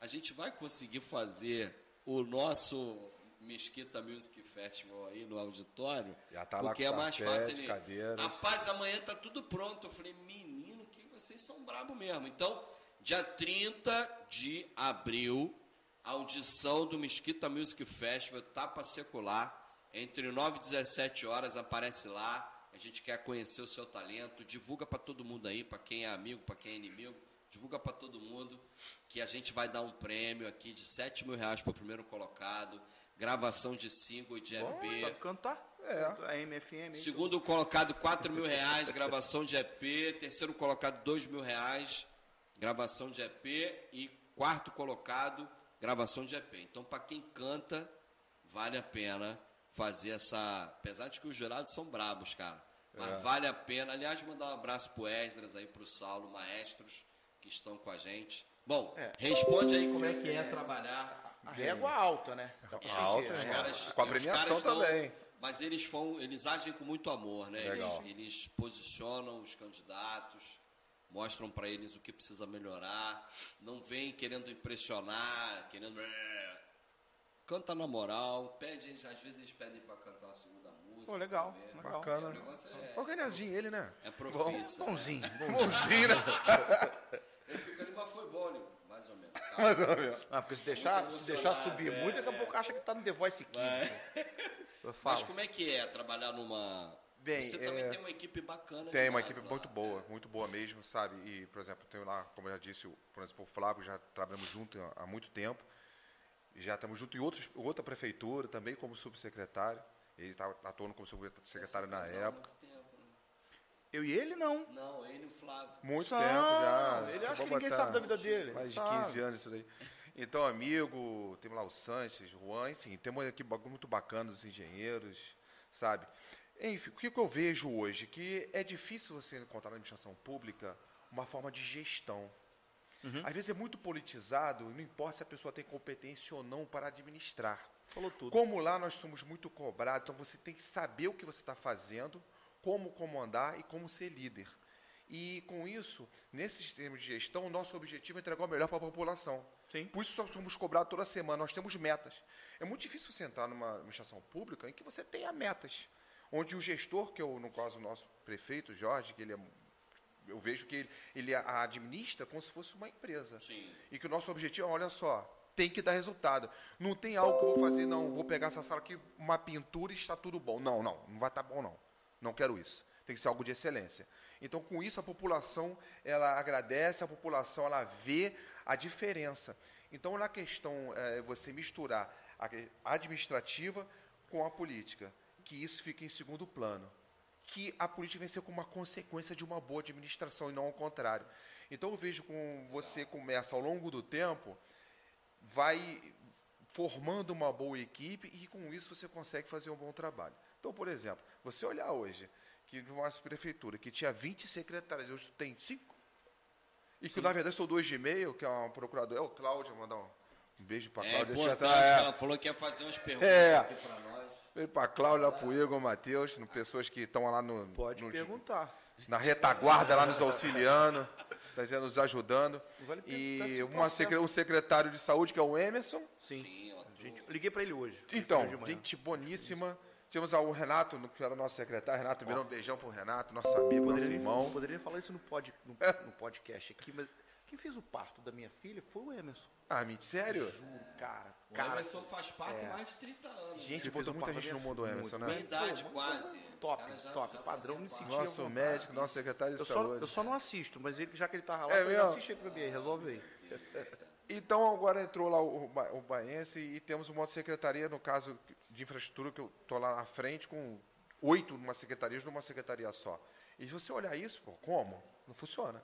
Speaker 1: a gente vai conseguir fazer o nosso Mesquita Music Festival aí no auditório?
Speaker 3: Já tá lá
Speaker 1: porque é mais fácil ele.
Speaker 3: cadeiras.
Speaker 1: Rapaz, amanhã tá tudo pronto. Eu falei, menino, que vocês são brabo mesmo. Então, dia 30 de abril, audição do Mesquita Music Festival, etapa secular. Entre 9 e 17 horas, aparece lá. A gente quer conhecer o seu talento. Divulga para todo mundo aí, para quem é amigo, para quem é inimigo. Divulga para todo mundo que a gente vai dar um prêmio aqui de 7 mil reais para o primeiro colocado. Gravação de single e de EP.
Speaker 2: Sabe cantar?
Speaker 3: É.
Speaker 2: A MFM. hein?
Speaker 1: Segundo colocado, 4 mil reais, gravação de EP. Terceiro colocado, 2 mil reais, gravação de EP. E quarto colocado, gravação de EP. Então, para quem canta, vale a pena fazer essa. Apesar de que os jurados são brabos, cara. Mas vale a pena. Aliás, mandar um abraço pro Esdras aí, pro Saulo, maestros que estão com a gente. Bom,
Speaker 2: É.
Speaker 1: responde aí como é que é trabalhar
Speaker 2: A régua alta, né?
Speaker 3: Alta,
Speaker 2: Sim,
Speaker 3: né?
Speaker 2: é.
Speaker 1: caras-
Speaker 3: Com a
Speaker 1: os
Speaker 3: premiação
Speaker 1: caras dão-
Speaker 3: também.
Speaker 1: mas eles vão, eles agem com muito amor, né? Eles, eles posicionam os candidatos, mostram para eles o que precisa melhorar, não vem querendo impressionar, querendo "É". canta na moral, pede, às vezes eles pedem para cantar uma segunda música.
Speaker 2: Pô, legal,
Speaker 1: também.
Speaker 3: Bacana.
Speaker 1: O negócio é,
Speaker 3: Organizadinho ele, né?
Speaker 1: é profissa.
Speaker 2: Bonzinho.
Speaker 3: Bonzinho, né?
Speaker 1: Eu fico ali, mas foi bom, né? mais ou menos. Tá?
Speaker 3: Mais ou menos.
Speaker 2: Ah, porque se deixar, se deixar subir
Speaker 1: é,
Speaker 2: muito, daqui a pouco acha que tá no The Voice 15. Eu
Speaker 1: Mas
Speaker 2: falo.
Speaker 1: como é que é trabalhar numa...
Speaker 3: Bem,
Speaker 1: Você
Speaker 3: é-
Speaker 1: também tem uma equipe bacana
Speaker 3: Tem uma equipe
Speaker 1: lá.
Speaker 3: muito boa, muito boa mesmo, sabe? E, por exemplo, tem lá, como eu já disse, o- por exemplo, o Flávio, já trabalhamos junto há muito tempo. Já estamos junto em outros, outra prefeitura também como subsecretário. Ele estava atuando como subsecretário na época.
Speaker 1: muito tempo, né?
Speaker 2: Eu e ele, não.
Speaker 1: Não, ele e o Flávio.
Speaker 3: Muito tempo já.
Speaker 2: ele acha que ninguém sabe da vida dele.
Speaker 3: Mais de
Speaker 2: Sabe.
Speaker 3: 15 anos isso daí. Então, amigo, temos lá o Sanches, Juan, sim, temos uma equipe muito bacana dos engenheiros, sabe? Enfim, o que eu vejo hoje? Que é difícil você encontrar na administração pública uma forma de gestão.
Speaker 2: Uhum.
Speaker 3: Às vezes é muito politizado, não importa se a pessoa tem competência ou não para administrar.
Speaker 2: Falou tudo.
Speaker 3: Como lá nós somos muito cobrados, então você tem que saber o que você está fazendo, como comandar e como ser líder. E com isso, nesse sistema de gestão, o nosso objetivo é entregar o melhor para a população.
Speaker 2: Sim.
Speaker 3: Por isso somos cobrados toda semana, nós temos metas. É muito difícil você entrar numa administração pública em que você tenha metas. Onde o gestor, que é o, no caso o nosso prefeito, Jorge, que ele é eu vejo que ele, ele a administra como se fosse uma empresa.
Speaker 1: Sim.
Speaker 3: E que o nosso objetivo é, olha só, tem que dar resultado. Não tem algo que eu vou fazer, não, vou pegar essa sala aqui, uma pintura e está tudo bom. Não, não, não vai estar tá bom, não. Não quero isso. Tem que ser algo de excelência. Então, com isso, a população, ela agradece, a população, ela vê a diferença. Então, na questão, é, você misturar a administrativa com a política, que isso fica em segundo plano. Que a política vem ser como uma consequência de uma boa administração e não ao contrário. Então, eu vejo com você começa ao longo do tempo vai formando uma boa equipe e com isso você consegue fazer um bom trabalho. Então, por exemplo, você olhar hoje que uma prefeitura que tinha 20 secretários, hoje tem 5. E que, Sim. na verdade, são dois de e-mail, que é um procurador. É o Cláudio, mandar um, um beijo para a Cláudia.
Speaker 1: É importante, é, ela falou que ia fazer umas perguntas
Speaker 3: é,
Speaker 1: aqui para nós.
Speaker 3: Beijo para a Cláudia, para o Igor, Matheus, pessoas que estão lá no...
Speaker 2: Pode
Speaker 3: no,
Speaker 2: perguntar.
Speaker 3: Na retaguarda, lá nos auxiliando está nos ajudando. Vale e uma, um secretário de saúde, que é o Emerson.
Speaker 2: Sim. Sim gente, liguei para ele hoje.
Speaker 3: Então, gente boníssima. Tínhamos o Renato, que era o nosso secretário. Renato virou um beijão pro Renato, nosso amigo, poderia, nosso irmão.
Speaker 2: Poderia falar isso no, pod, no, no podcast aqui, mas quem fez o parto da minha filha foi o Emerson.
Speaker 3: Ah, me sério?
Speaker 2: Juro, cara.
Speaker 1: O
Speaker 2: cara,
Speaker 1: Emerson faz parte é. mais de 30 anos.
Speaker 3: Gente, botou muita gente no mundo do Emerson, né?
Speaker 1: Minha idade, Pô, quase.
Speaker 2: Top, já, top. Já padrão me sentia.
Speaker 3: Nosso médico, nosso secretário de
Speaker 2: eu
Speaker 3: saúde.
Speaker 2: Só, eu só não assisto, mas ele, já que ele tava lá, é eu assisti pra mim, resolve aí.
Speaker 3: Então agora entrou lá o, o Baense e temos uma secretaria, no caso de infraestrutura, que eu estou lá na frente, com oito numa secretaria, numa secretaria só. E se você olhar isso, pô, como? Não funciona.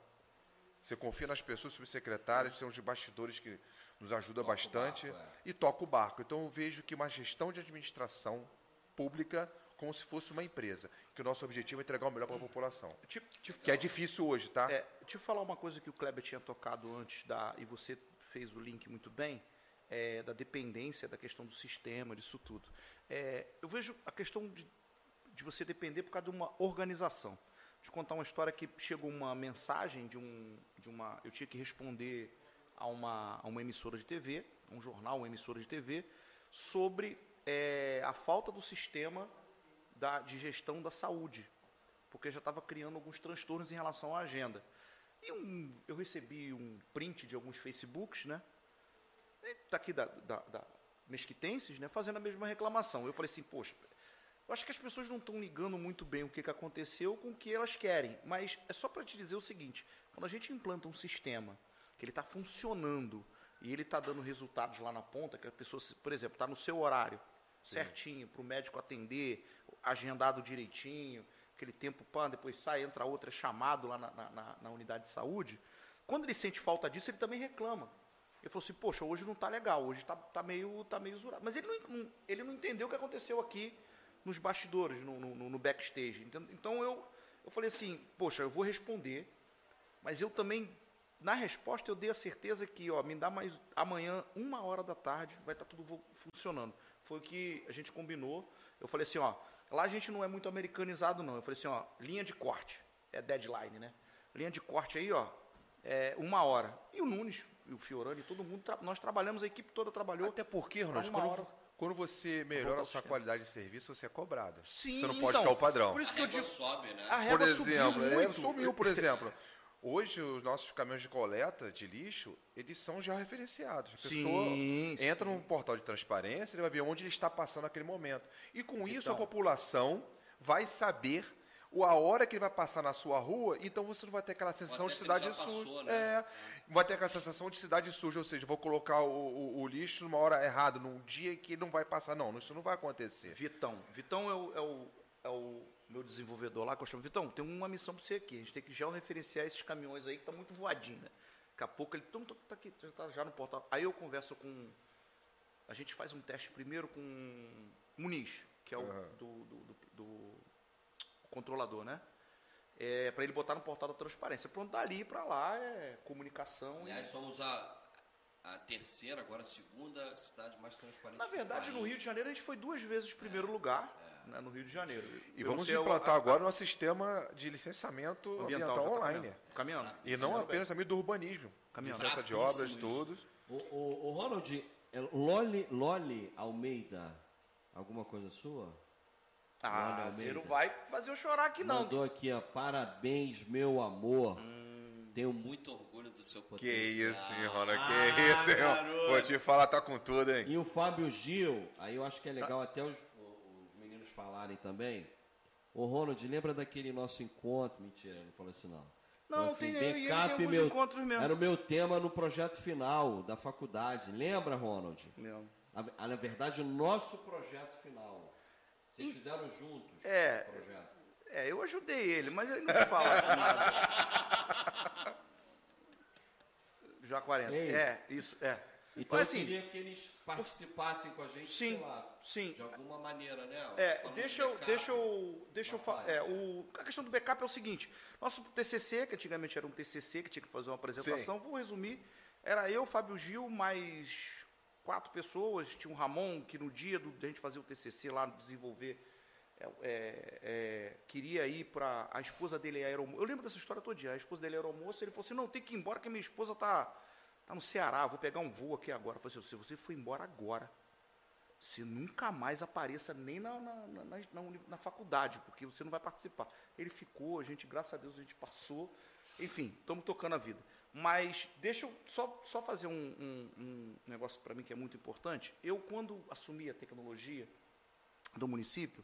Speaker 3: Você confia nas pessoas, subsecretários, são os bastidores que nos ajudam toca bastante barco, é. e toca o barco. Então eu vejo que uma gestão de administração pública como se fosse uma empresa, que o nosso objetivo é entregar o melhor para a população. Te, te que é difícil hoje, tá?
Speaker 2: É, deixa eu falar uma coisa que o Kleber tinha tocado antes da e você fez o link muito bem, é, da dependência, da questão do sistema, disso tudo. É, eu vejo a questão de, de você depender por causa de uma organização. Eu contar uma história que chegou uma mensagem de, um, de uma. Eu tinha que responder a uma, a uma emissora de TV, um jornal, uma emissora de TV, sobre é, a falta do sistema da, de gestão da saúde, porque já estava criando alguns transtornos em relação à agenda. E um, eu recebi um print de alguns Facebooks, né? Está aqui da, da, da Mesquitenses, né? Fazendo a mesma reclamação. Eu falei assim, poxa, eu acho que as pessoas não estão ligando muito bem o que, que aconteceu com o que elas querem. Mas é só para te dizer o seguinte: quando a gente implanta um sistema que ele está funcionando e ele está dando resultados lá na ponta, que a pessoa, por exemplo, está no seu horário Sim. certinho para o médico atender, agendado direitinho, aquele tempo pan, depois sai, entra outra, é chamado lá na, na, na unidade de saúde. Quando ele sente falta disso, ele também reclama. Ele falou assim, poxa, hoje não está legal, hoje está tá meio, tá meio zurado. Mas ele não, ele não entendeu o que aconteceu aqui nos bastidores, no, no, no backstage. Então eu, eu falei assim, poxa, eu vou responder, mas eu também, na resposta, eu dei a certeza que, ó, me dá mais amanhã, uma hora da tarde, vai estar tá tudo funcionando. Foi o que a gente combinou. Eu falei assim, ó, lá a gente não é muito americanizado, não. Eu falei assim, ó, linha de corte, é deadline, né? Linha de corte aí, ó, é uma hora. E o Nunes, e o Fiorani, todo mundo, nós trabalhamos, a equipe toda trabalhou.
Speaker 3: Até porque, Ronaldo, quando, hora. Quando você melhora a sua qualidade de serviço, você é cobrado.
Speaker 2: Sim,
Speaker 3: você não pode então, ficar o padrão.
Speaker 1: Por isso a que eu digo, sobe, né?
Speaker 3: A por exemplo, subiu, é, subiu, por exemplo. Hoje, os nossos caminhões de coleta de lixo, eles são já referenciados. A pessoa sim, entra sim. no portal de transparência, ele vai ver onde ele está passando naquele momento. E com isso, então, a população vai saber a hora que ele vai passar na sua rua, então você não vai ter aquela sensação de cidade suja. Né? É, vai ter aquela sensação de cidade suja, ou seja, vou colocar o, o, o, lixo numa hora errada, num dia que não vai passar. Não, isso não vai acontecer.
Speaker 2: Vitão. Vitão é o, é o, é o meu desenvolvedor lá, que eu chamo, Vitão, tem uma missão para você aqui. A gente tem que georreferenciar esses caminhões aí que tá muito voadinho, né? Daqui a pouco ele, então, tá aqui, já tá já no portal. Aí eu converso com, a gente faz um teste primeiro com Muniz, que é o uhum. do, do, do, do controlador, né? É, para ele botar no portal da transparência. Pronto, dali para lá é comunicação.
Speaker 1: Aliás,
Speaker 2: e...
Speaker 1: somos a, a terceira, agora a segunda cidade mais transparente.
Speaker 2: Na verdade, no Rio de Janeiro a gente foi duas vezes primeiro é, lugar. É. Né, no Rio de Janeiro.
Speaker 3: E vamos implantar o, agora o sistema de licenciamento ambiental, ambiental tá online.
Speaker 2: Tá caminhando.
Speaker 3: E não apenas também do urbanismo. Caminhando. Licença de obras, tudo.
Speaker 1: O, o, o Ronald, é Loli, Loli Almeida, alguma coisa sua?
Speaker 2: Ah, você não vai fazer eu chorar aqui não.
Speaker 1: Mandou aqui, ó, parabéns, meu amor. Hum. Tenho muito orgulho do seu potencial.
Speaker 3: Que isso, hein, Ronald? Que ah, isso, hein? Vou te falar, tá com tudo, hein?
Speaker 1: E o Fábio Gil, aí eu acho que é legal até os, os meninos falarem também. Ô, Ronald, lembra daquele nosso encontro? Mentira, ele não falou assim, não.
Speaker 2: Não,
Speaker 1: assim,
Speaker 2: tem, backup
Speaker 1: meu, Era o meu tema no projeto final da faculdade. Lembra, Ronald?
Speaker 2: Lembro.
Speaker 1: Na verdade, o nosso projeto final. Vocês e, fizeram juntos
Speaker 2: é, o projeto. É, eu ajudei ele, mas ele não fala nada. Já 40. Ei. É, isso, é.
Speaker 1: Então mas, assim, eu queria que eles participassem com a gente,
Speaker 2: sim,
Speaker 1: sei lá,
Speaker 2: sim.
Speaker 1: de alguma maneira, né?
Speaker 2: É, deixa eu, deixa eu, deixa eu falar. É, o, a questão do backup é o seguinte: nosso TCC, que antigamente era um TCC que tinha que fazer uma apresentação, sim. vou resumir. Era eu, Fábio Gil, mais quatro pessoas. Tinha o Ramon, que no dia do, a gente fazer o TCC lá, desenvolver, é, é, é, queria ir para. A esposa dele era Eu lembro dessa história todo dia. A esposa dele era almoço. Ele falou assim: não, tem que ir embora, que minha esposa está tá no Ceará. Vou pegar um voo aqui agora. Eu falei assim: se você for embora agora, você nunca mais apareça nem na, na, na, na, na faculdade, porque você não vai participar. Ele ficou, a gente, graças a Deus, a gente passou. Enfim, estamos tocando a vida. Mas deixa eu só, só fazer um, um, um negócio para mim que é muito importante. Eu, quando assumi a tecnologia do município,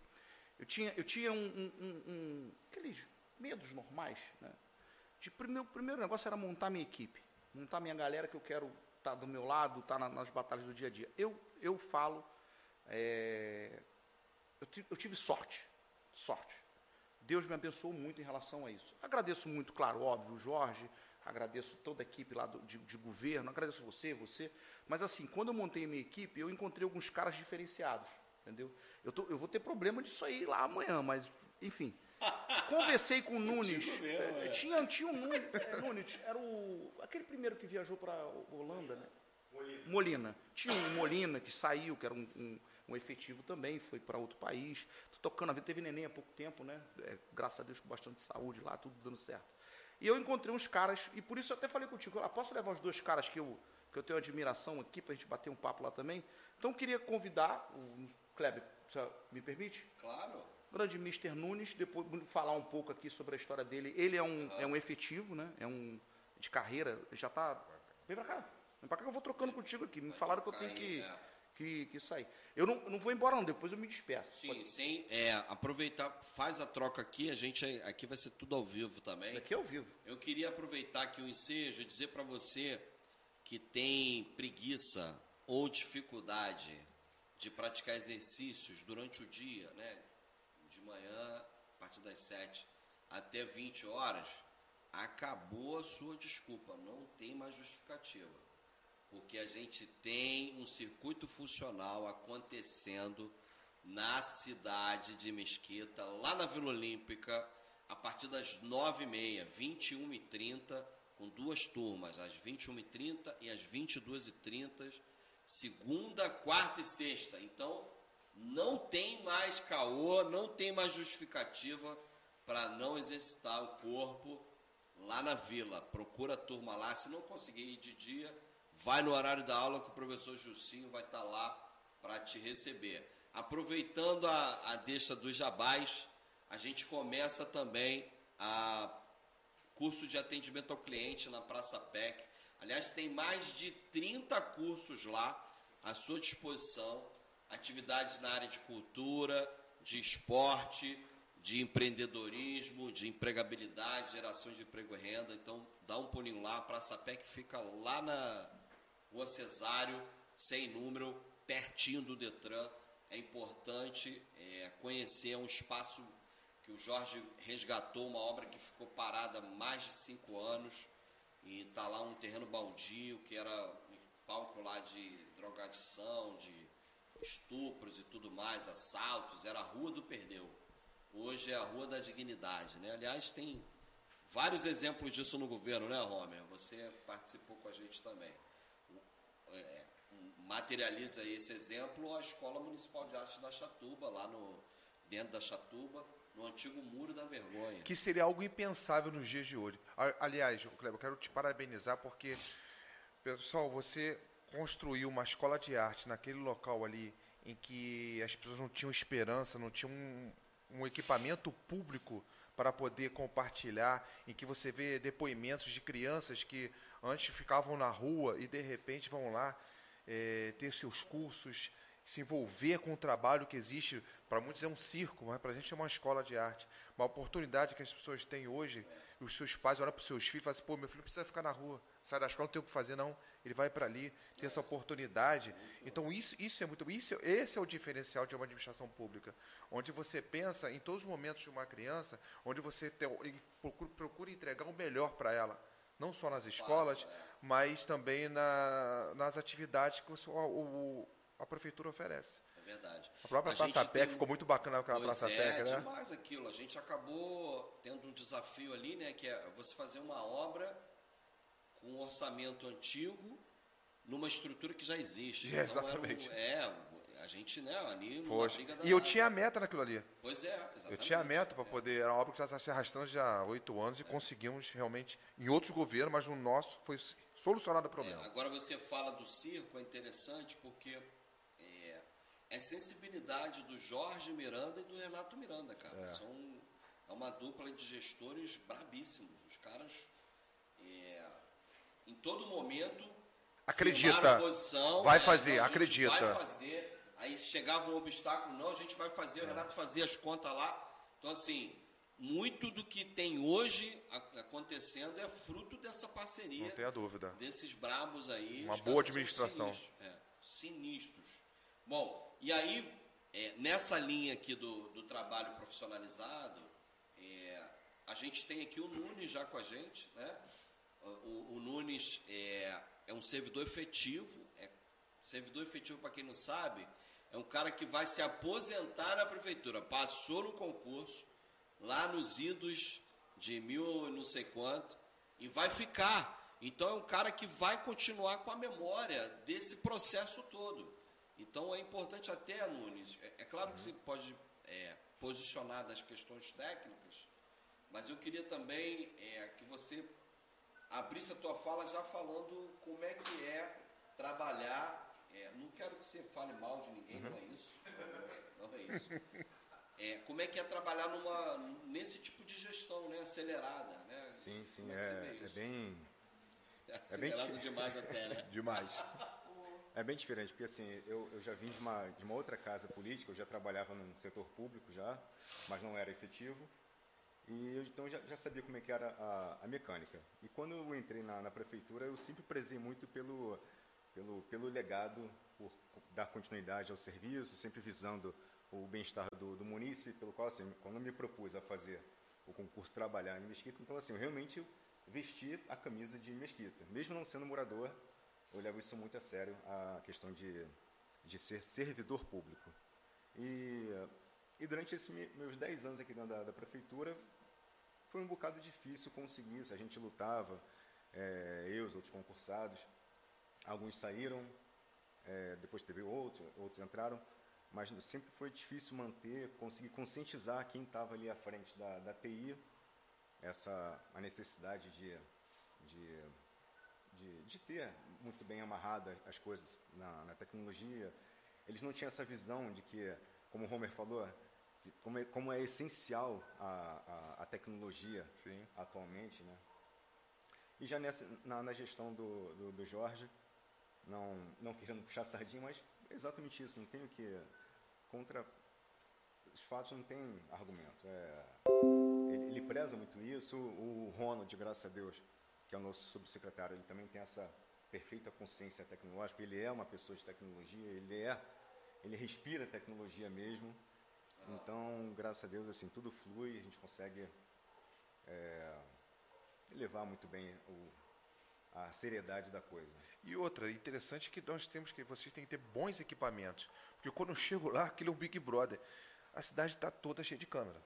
Speaker 2: eu tinha, eu tinha um, um aqueles medos normais. Né? De o primeiro negócio era montar minha equipe, montar minha galera que eu quero estar tá do meu lado, estar tá na, nas batalhas do dia a dia. Eu, eu falo, é, eu, eu tive sorte, sorte. Deus me abençoou muito em relação a isso. Agradeço muito, claro, óbvio, Jorge, agradeço toda a equipe lá do, de, de, governo, agradeço você, você. Mas assim, quando eu montei a minha equipe, eu encontrei alguns caras diferenciados, entendeu? Eu, tô, eu vou ter problema disso aí lá amanhã, mas, enfim. Conversei com o Nunes. Mesmo, é, é. Tinha, tinha um Nunes, é, Nunes, era o, aquele primeiro que viajou para Holanda, né? Molina. Molina. Tinha um Molina que saiu, que era um, um, um efetivo também, foi para outro país. Tô tocando a vida, teve neném há pouco tempo, né? É, graças a Deus com bastante saúde lá, tudo dando certo. E eu encontrei uns caras, e por isso eu até falei contigo, ah, posso levar os dois caras que eu, que eu tenho admiração aqui, para a gente bater um papo lá também? Então eu queria convidar o Kleber, me permite?
Speaker 1: Claro.
Speaker 2: Grande Mr. Nunes, depois falar um pouco aqui sobre a história dele. Ele é um, uhum. é um efetivo, né? É um de carreira, já está. Vem para cá. Vem para cá que eu vou trocando contigo aqui. Me falaram que eu tenho que. Que, que sair. Eu não, não vou embora não, depois eu me desperto.
Speaker 1: Sim, sim. É, aproveitar, faz a troca aqui, a gente aqui vai ser tudo ao vivo também.
Speaker 2: Aqui é ao vivo.
Speaker 1: Eu queria aproveitar aqui o ensejo e dizer para você que tem preguiça ou dificuldade de praticar exercícios durante o dia, né? De manhã, a partir das 7 até 20 horas, acabou a sua desculpa, não tem mais justificativa porque a gente tem um circuito funcional acontecendo na cidade de Mesquita, lá na Vila Olímpica, a partir das 9h30, 21h30, com duas turmas, às 21h30 e às 22h30, segunda, quarta e sexta. Então, não tem mais caô, não tem mais justificativa para não exercitar o corpo lá na vila. Procura a turma lá, se não conseguir ir de dia, vai no horário da aula que o professor Juscinho vai estar tá lá para te receber. Aproveitando a, a deixa dos jabás, a gente começa também a curso de atendimento ao cliente na Praça PEC. Aliás, tem mais de 30 cursos lá à sua disposição, atividades na área de cultura, de esporte, de empreendedorismo, de empregabilidade, geração de emprego e renda. Então, dá um pulinho lá, a Praça PEC fica lá na Rua Cesário, sem número, pertinho do Detran. É importante é, conhecer um espaço que o Jorge resgatou, uma obra que ficou parada mais de cinco anos. E está lá um terreno baldio, que era um palco lá de drogadição, de estupros e tudo mais, assaltos. Era a Rua do Perdeu. Hoje é a Rua da Dignidade. Né? Aliás, tem vários exemplos disso no governo, né, Romer? Você participou com a gente também é, materializa esse exemplo a Escola Municipal de Arte da Chatuba, lá no, dentro da Chatuba, no antigo Muro da Vergonha.
Speaker 3: Que seria algo impensável nos dias de hoje. Aliás, Kleber, eu quero te parabenizar porque, pessoal, você construiu uma escola de arte naquele local ali em que as pessoas não tinham esperança, não tinham um, um equipamento público para poder compartilhar, em que você vê depoimentos de crianças que antes ficavam na rua e de repente vão lá é, ter seus cursos, se envolver com o trabalho que existe. Para muitos é um circo, mas para a gente é uma escola de arte. Uma oportunidade que as pessoas têm hoje, os seus pais olham para os seus filhos e falam assim, pô, meu filho precisa ficar na rua, sai da escola, não tem o que fazer, não. Ele vai para ali, tem essa oportunidade. Então, isso, isso é muito. Isso, esse é o diferencial de uma administração pública, onde você pensa em todos os momentos de uma criança, onde você procura entregar o melhor para ela. Não só nas escolas, mas também na, nas atividades que o, o a prefeitura oferece.
Speaker 1: É verdade.
Speaker 3: A própria a Praça Pé tem... ficou muito bacana aquela
Speaker 1: pois
Speaker 3: Praça
Speaker 1: é,
Speaker 3: Pé,
Speaker 1: né? demais aquilo. A gente acabou tendo um desafio ali, né, que é você fazer uma obra com um orçamento antigo numa estrutura que já existe.
Speaker 3: É, então, exatamente.
Speaker 1: Um, é, a gente, né, ali
Speaker 3: numa Poxa. briga da... E eu tinha a meta naquilo ali.
Speaker 1: Pois é, exatamente.
Speaker 3: Eu tinha a meta para é. poder, era uma obra que já está se arrastando já há oito anos e é. conseguimos realmente, em outros governos, mas no nosso foi solucionado o problema.
Speaker 1: É, agora você fala do circo, é interessante porque é, é sensibilidade do Jorge Miranda e do Renato Miranda, cara. É. São é uma dupla de gestores brabíssimos. Os caras, é, em todo momento,
Speaker 3: acredita,
Speaker 1: posição,
Speaker 3: vai né? fazer, então, acredita.
Speaker 1: Vai fazer. Aí chegava um obstáculo, não, a gente vai fazer. O é. Renato fazia as contas lá. Então, assim, muito do que tem hoje acontecendo é fruto dessa parceria.
Speaker 3: Não tenha dúvida.
Speaker 1: Desses brabos aí.
Speaker 3: Uma boa administração.
Speaker 1: Sinistros, é, sinistros. Bom, e aí, é, nessa linha aqui do, do trabalho profissionalizado, é, a gente tem aqui o Nunes já com a gente, né? O, o Nunes é, é um servidor efetivo. É, servidor efetivo, para quem não sabe, é um cara que vai se aposentar na prefeitura. Passou no concurso lá nos idos de mil não sei quanto, e vai ficar. Então é um cara que vai continuar com a memória desse processo todo. Então é importante até, Nunes, é, é claro que você pode é, posicionar das questões técnicas, mas eu queria também é, que você abrisse a tua fala já falando como é que é trabalhar. É, não quero que você fale mal de ninguém, não é isso. Não é isso. É, como é que é trabalhar numa, nesse tipo de gestão, né? Acelerada, né?
Speaker 4: Sim, sim, é, é, é, bem...
Speaker 1: É acelerado é bem... demais até, né?
Speaker 3: demais.
Speaker 4: É bem diferente, porque assim, eu, eu já vim de uma, de uma outra casa política, eu já trabalhava no setor público já, mas não era efetivo, e eu, então já, já sabia como é que era a, a mecânica. E quando eu entrei na, na, prefeitura, eu sempre prezei muito pelo, pelo, pelo legado, por dar continuidade ao serviço, sempre visando o bem-estar do, do munícipe, pelo qual, assim, quando eu me propus a fazer o concurso trabalhar em Mesquita, então, assim, eu realmente vesti a camisa de Mesquita. Mesmo não sendo morador, eu levo isso muito a sério, a questão de, de ser servidor público. E, e durante esses meus 10 anos aqui dentro da, da, prefeitura, foi um bocado difícil conseguir isso. A gente lutava, é, eu os outros concursados, alguns saíram, é, depois teve outros, outros entraram, mas sempre foi difícil manter, conseguir conscientizar quem estava ali à frente da, da TI, essa a necessidade de, de, de, de ter muito bem amarrada as coisas na, na, tecnologia. Eles não tinham essa visão de que, como o Homer falou, como, é, como é essencial a, a, a tecnologia Sim. atualmente. Né? E já nessa, na, na gestão do, do, do Jorge, não, não querendo puxar sardinha, mas exatamente isso, não tenho que contra os fatos não tem argumento. É, ele, ele, preza muito isso. O, o Ronald, graças a Deus, que é o nosso subsecretário, ele também tem essa perfeita consciência tecnológica. Ele é uma pessoa de tecnologia. Ele é, ele respira tecnologia mesmo. Então, graças a Deus, assim tudo flui. A gente consegue é, levar muito bem o, a seriedade da coisa.
Speaker 3: E outra, interessante que nós temos que vocês têm que ter bons equipamentos, porque quando eu chego lá, aquilo é um Big Brother. A cidade está toda cheia de câmera.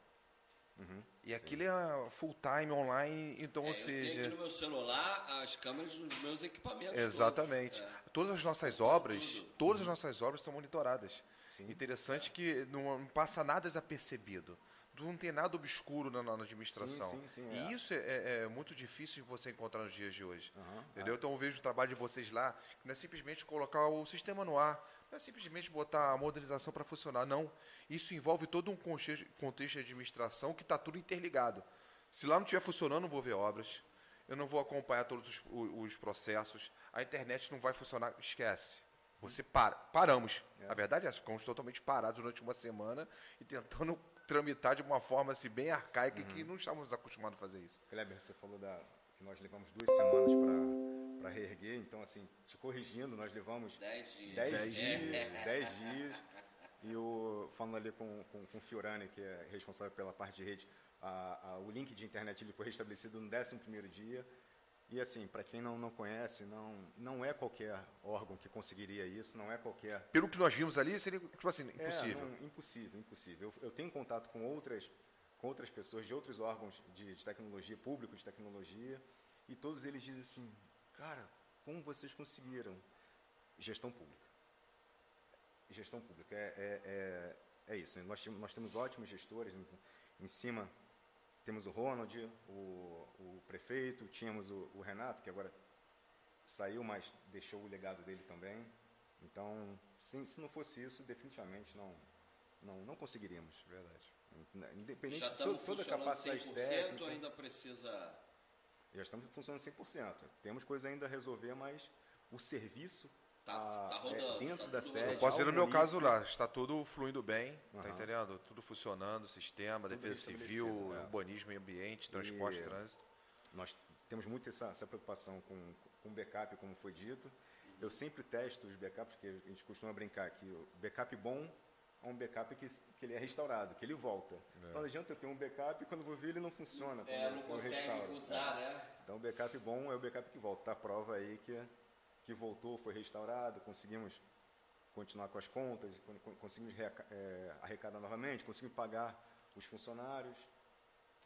Speaker 3: Uhum, e aquilo sim. é full time online, então,
Speaker 1: é,
Speaker 3: ou seja. Eu
Speaker 1: tenho aqui no meu celular as câmeras dos meus equipamentos.
Speaker 3: Exatamente.
Speaker 1: É.
Speaker 3: Todas as nossas obras, tudo. todas as nossas obras são monitoradas. Sim. Interessante que não, não passa nada desapercebido. Não tem nada obscuro na, na administração.
Speaker 4: Sim, sim, sim,
Speaker 3: e
Speaker 4: é.
Speaker 3: isso é, é muito difícil de você encontrar nos dias de hoje.
Speaker 4: Aham,
Speaker 3: entendeu? Então eu vejo o trabalho de vocês lá, que não é simplesmente colocar o sistema no ar, não é simplesmente botar a modernização para funcionar, não. Isso envolve todo um contexto de administração que está tudo interligado. Se lá não estiver funcionando, não vou ver obras, eu não vou acompanhar todos os, os processos, a internet não vai funcionar, esquece. Você para, paramos. A verdade é essa, ficamos totalmente parados durante uma semana e tentando tramitar de uma forma assim, bem arcaica que não estávamos acostumados a fazer isso.
Speaker 4: Kleber, você falou da, que nós levamos duas semanas para reerguer, então, assim, te corrigindo, nós levamos
Speaker 1: Dez dias.
Speaker 4: 10
Speaker 3: Dez
Speaker 4: dias, 10 dias. E o, falando ali com, com, com o Fiorani, que é responsável pela parte de rede, a, a, o link de internet ele foi restabelecido no 11º dia. E assim, para quem não, não conhece, não, não é qualquer órgão que conseguiria isso, não é qualquer
Speaker 3: Pelo que nós vimos ali, seria tipo assim, impossível.
Speaker 4: é, não, impossível, impossível. Eu, eu tenho contato com outras, com outras pessoas de outros órgãos de, de tecnologia, público de tecnologia, e todos eles dizem assim, cara, como vocês conseguiram? Gestão pública. Gestão pública, é, é, é, é isso. Nós, temos- nós temos ótimos gestores, em, em cima temos o Ronald, o, o prefeito, tínhamos o, o Renato, que agora saiu, mas deixou o legado dele também. Então, se, se não fosse isso, definitivamente não, não, não conseguiríamos.
Speaker 3: Verdade.
Speaker 4: Independente
Speaker 1: Já
Speaker 4: de
Speaker 1: estamos
Speaker 4: to- toda a capacidade
Speaker 1: 100%
Speaker 4: técnica,
Speaker 1: ainda precisa...
Speaker 4: já estamos funcionando 100%. Temos coisa ainda a resolver, mas o serviço
Speaker 1: Tá-
Speaker 4: ah,
Speaker 1: tá
Speaker 4: é,
Speaker 1: rodando,
Speaker 4: dentro
Speaker 1: tá
Speaker 4: da sede.
Speaker 3: Posso dizer no meu caso lá, está tudo fluindo bem, tá
Speaker 4: Aham.
Speaker 3: entendendo? Tudo funcionando, sistema,
Speaker 4: Tudo
Speaker 3: defesa civil,
Speaker 4: é.
Speaker 3: urbanismo, meio ambiente, transporte,
Speaker 4: E-
Speaker 3: trânsito.
Speaker 4: Nós temos muito essa, essa preocupação com, com backup, como foi dito. Eu sempre testo os backups, porque a gente costuma brincar que o backup bom é um backup que, que ele é restaurado, que ele volta. Então não adianta eu ter um backup e quando eu vou ver ele não funciona.
Speaker 1: É, não consegue
Speaker 4: restauro.
Speaker 1: usar,
Speaker 4: É.
Speaker 1: né?
Speaker 4: Então o backup bom é o backup que volta. Tá a prova aí que, que voltou, foi restaurado, conseguimos continuar com as contas, con- con- conseguimos é, arrecadar novamente, conseguimos pagar os funcionários.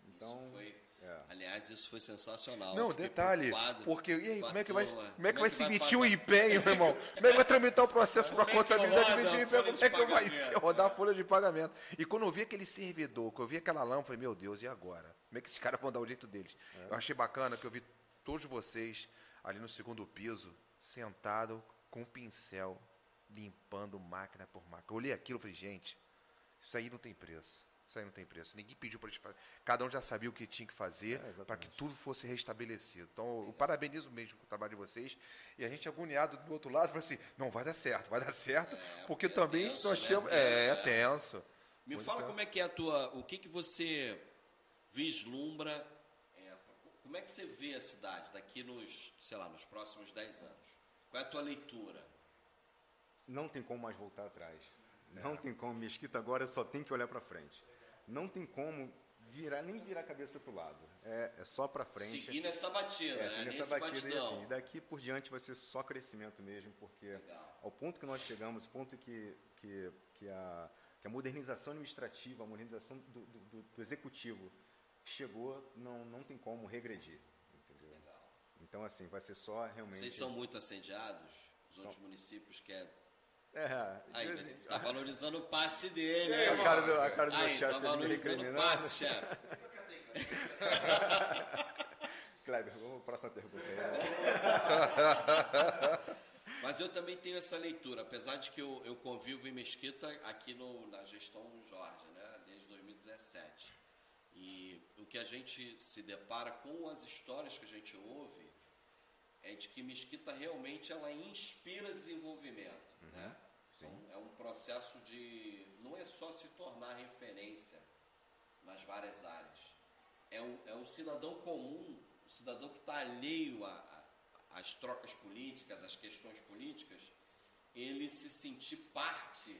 Speaker 4: Então,
Speaker 1: isso foi...
Speaker 4: é.
Speaker 1: Aliás, isso foi sensacional.
Speaker 3: Não, detalhe,
Speaker 1: preocupado
Speaker 3: porque e aí,
Speaker 1: com a
Speaker 3: como é que vai, como é que vai se emitir um
Speaker 1: pagar?
Speaker 3: empenho, meu irmão? Como é que vai tramitar o processo para
Speaker 1: Como é
Speaker 3: contabilidade emitir
Speaker 1: a
Speaker 3: empenho? Como é que vai ser rodar a folha de pagamento? E quando eu vi aquele servidor, que eu vi aquela lâmpada, eu falei, meu Deus, e agora? Como é que esses caras vão dar o jeito deles? Eu achei bacana que eu vi todos vocês ali no segundo piso, sentado com um pincel, limpando máquina por máquina. Eu olhei aquilo e falei, gente, isso aí não tem preço. Isso aí não tem preço. Ninguém pediu para eles fazer. Cada um já sabia o que tinha que fazer
Speaker 4: É,
Speaker 3: para que tudo fosse restabelecido. Então, eu parabenizo mesmo o trabalho de vocês. E a gente agoniado do outro lado, falou assim, não, vai dar certo, vai dar certo, porque
Speaker 1: é
Speaker 3: também
Speaker 1: tenso,
Speaker 3: nós
Speaker 1: né?
Speaker 3: temos... É,
Speaker 1: é.
Speaker 3: é tenso.
Speaker 1: Me
Speaker 3: Muito
Speaker 1: fala
Speaker 3: tenso.
Speaker 1: como é que é a tua. O que, que você vislumbra. Como é que você vê a cidade daqui nos, sei lá, nos próximos 10 anos? Qual é a tua leitura?
Speaker 4: não tem como mais voltar atrás. Não tem como. Mesquita agora só tem que olhar para frente. Não tem como virar nem virar a cabeça para o lado. É, é só para frente.
Speaker 1: Seguir nessa batida,
Speaker 4: É,
Speaker 1: né?
Speaker 4: nessa batida e assim, daqui por diante vai ser só crescimento mesmo, porque
Speaker 1: Legal.
Speaker 4: ao ponto que nós chegamos, o ponto que, que, que, a, que a modernização administrativa, a modernização do, do- do executivo chegou, não, não tem como regredir. Entendeu?
Speaker 1: Legal.
Speaker 4: Então, assim, vai ser só realmente.
Speaker 1: Vocês são muito assediados? Os
Speaker 4: São.
Speaker 1: outros municípios querem.
Speaker 4: É, de
Speaker 1: Aí,
Speaker 4: em-
Speaker 1: tá valorizando o passe dele,
Speaker 4: É,
Speaker 1: hein?
Speaker 4: a cara do, a cara do meu
Speaker 1: Aí,
Speaker 4: chefe
Speaker 1: tá
Speaker 4: me
Speaker 1: valorizando o passe, chefe.
Speaker 4: Kleber, vamos para a próxima pergunta. aí.
Speaker 1: Mas eu também tenho essa leitura, apesar de que eu, eu convivo em Mesquita aqui no, na gestão Jorge, né, desde 2017. E o que a gente se depara com as histórias que a gente ouve é de que Mesquita realmente ela inspira desenvolvimento, né?
Speaker 4: sim.
Speaker 1: Então, é um processo de não é só se tornar referência nas várias áreas. É um, é um cidadão comum, um cidadão que está alheio às trocas políticas, às questões políticas, ele se sentir parte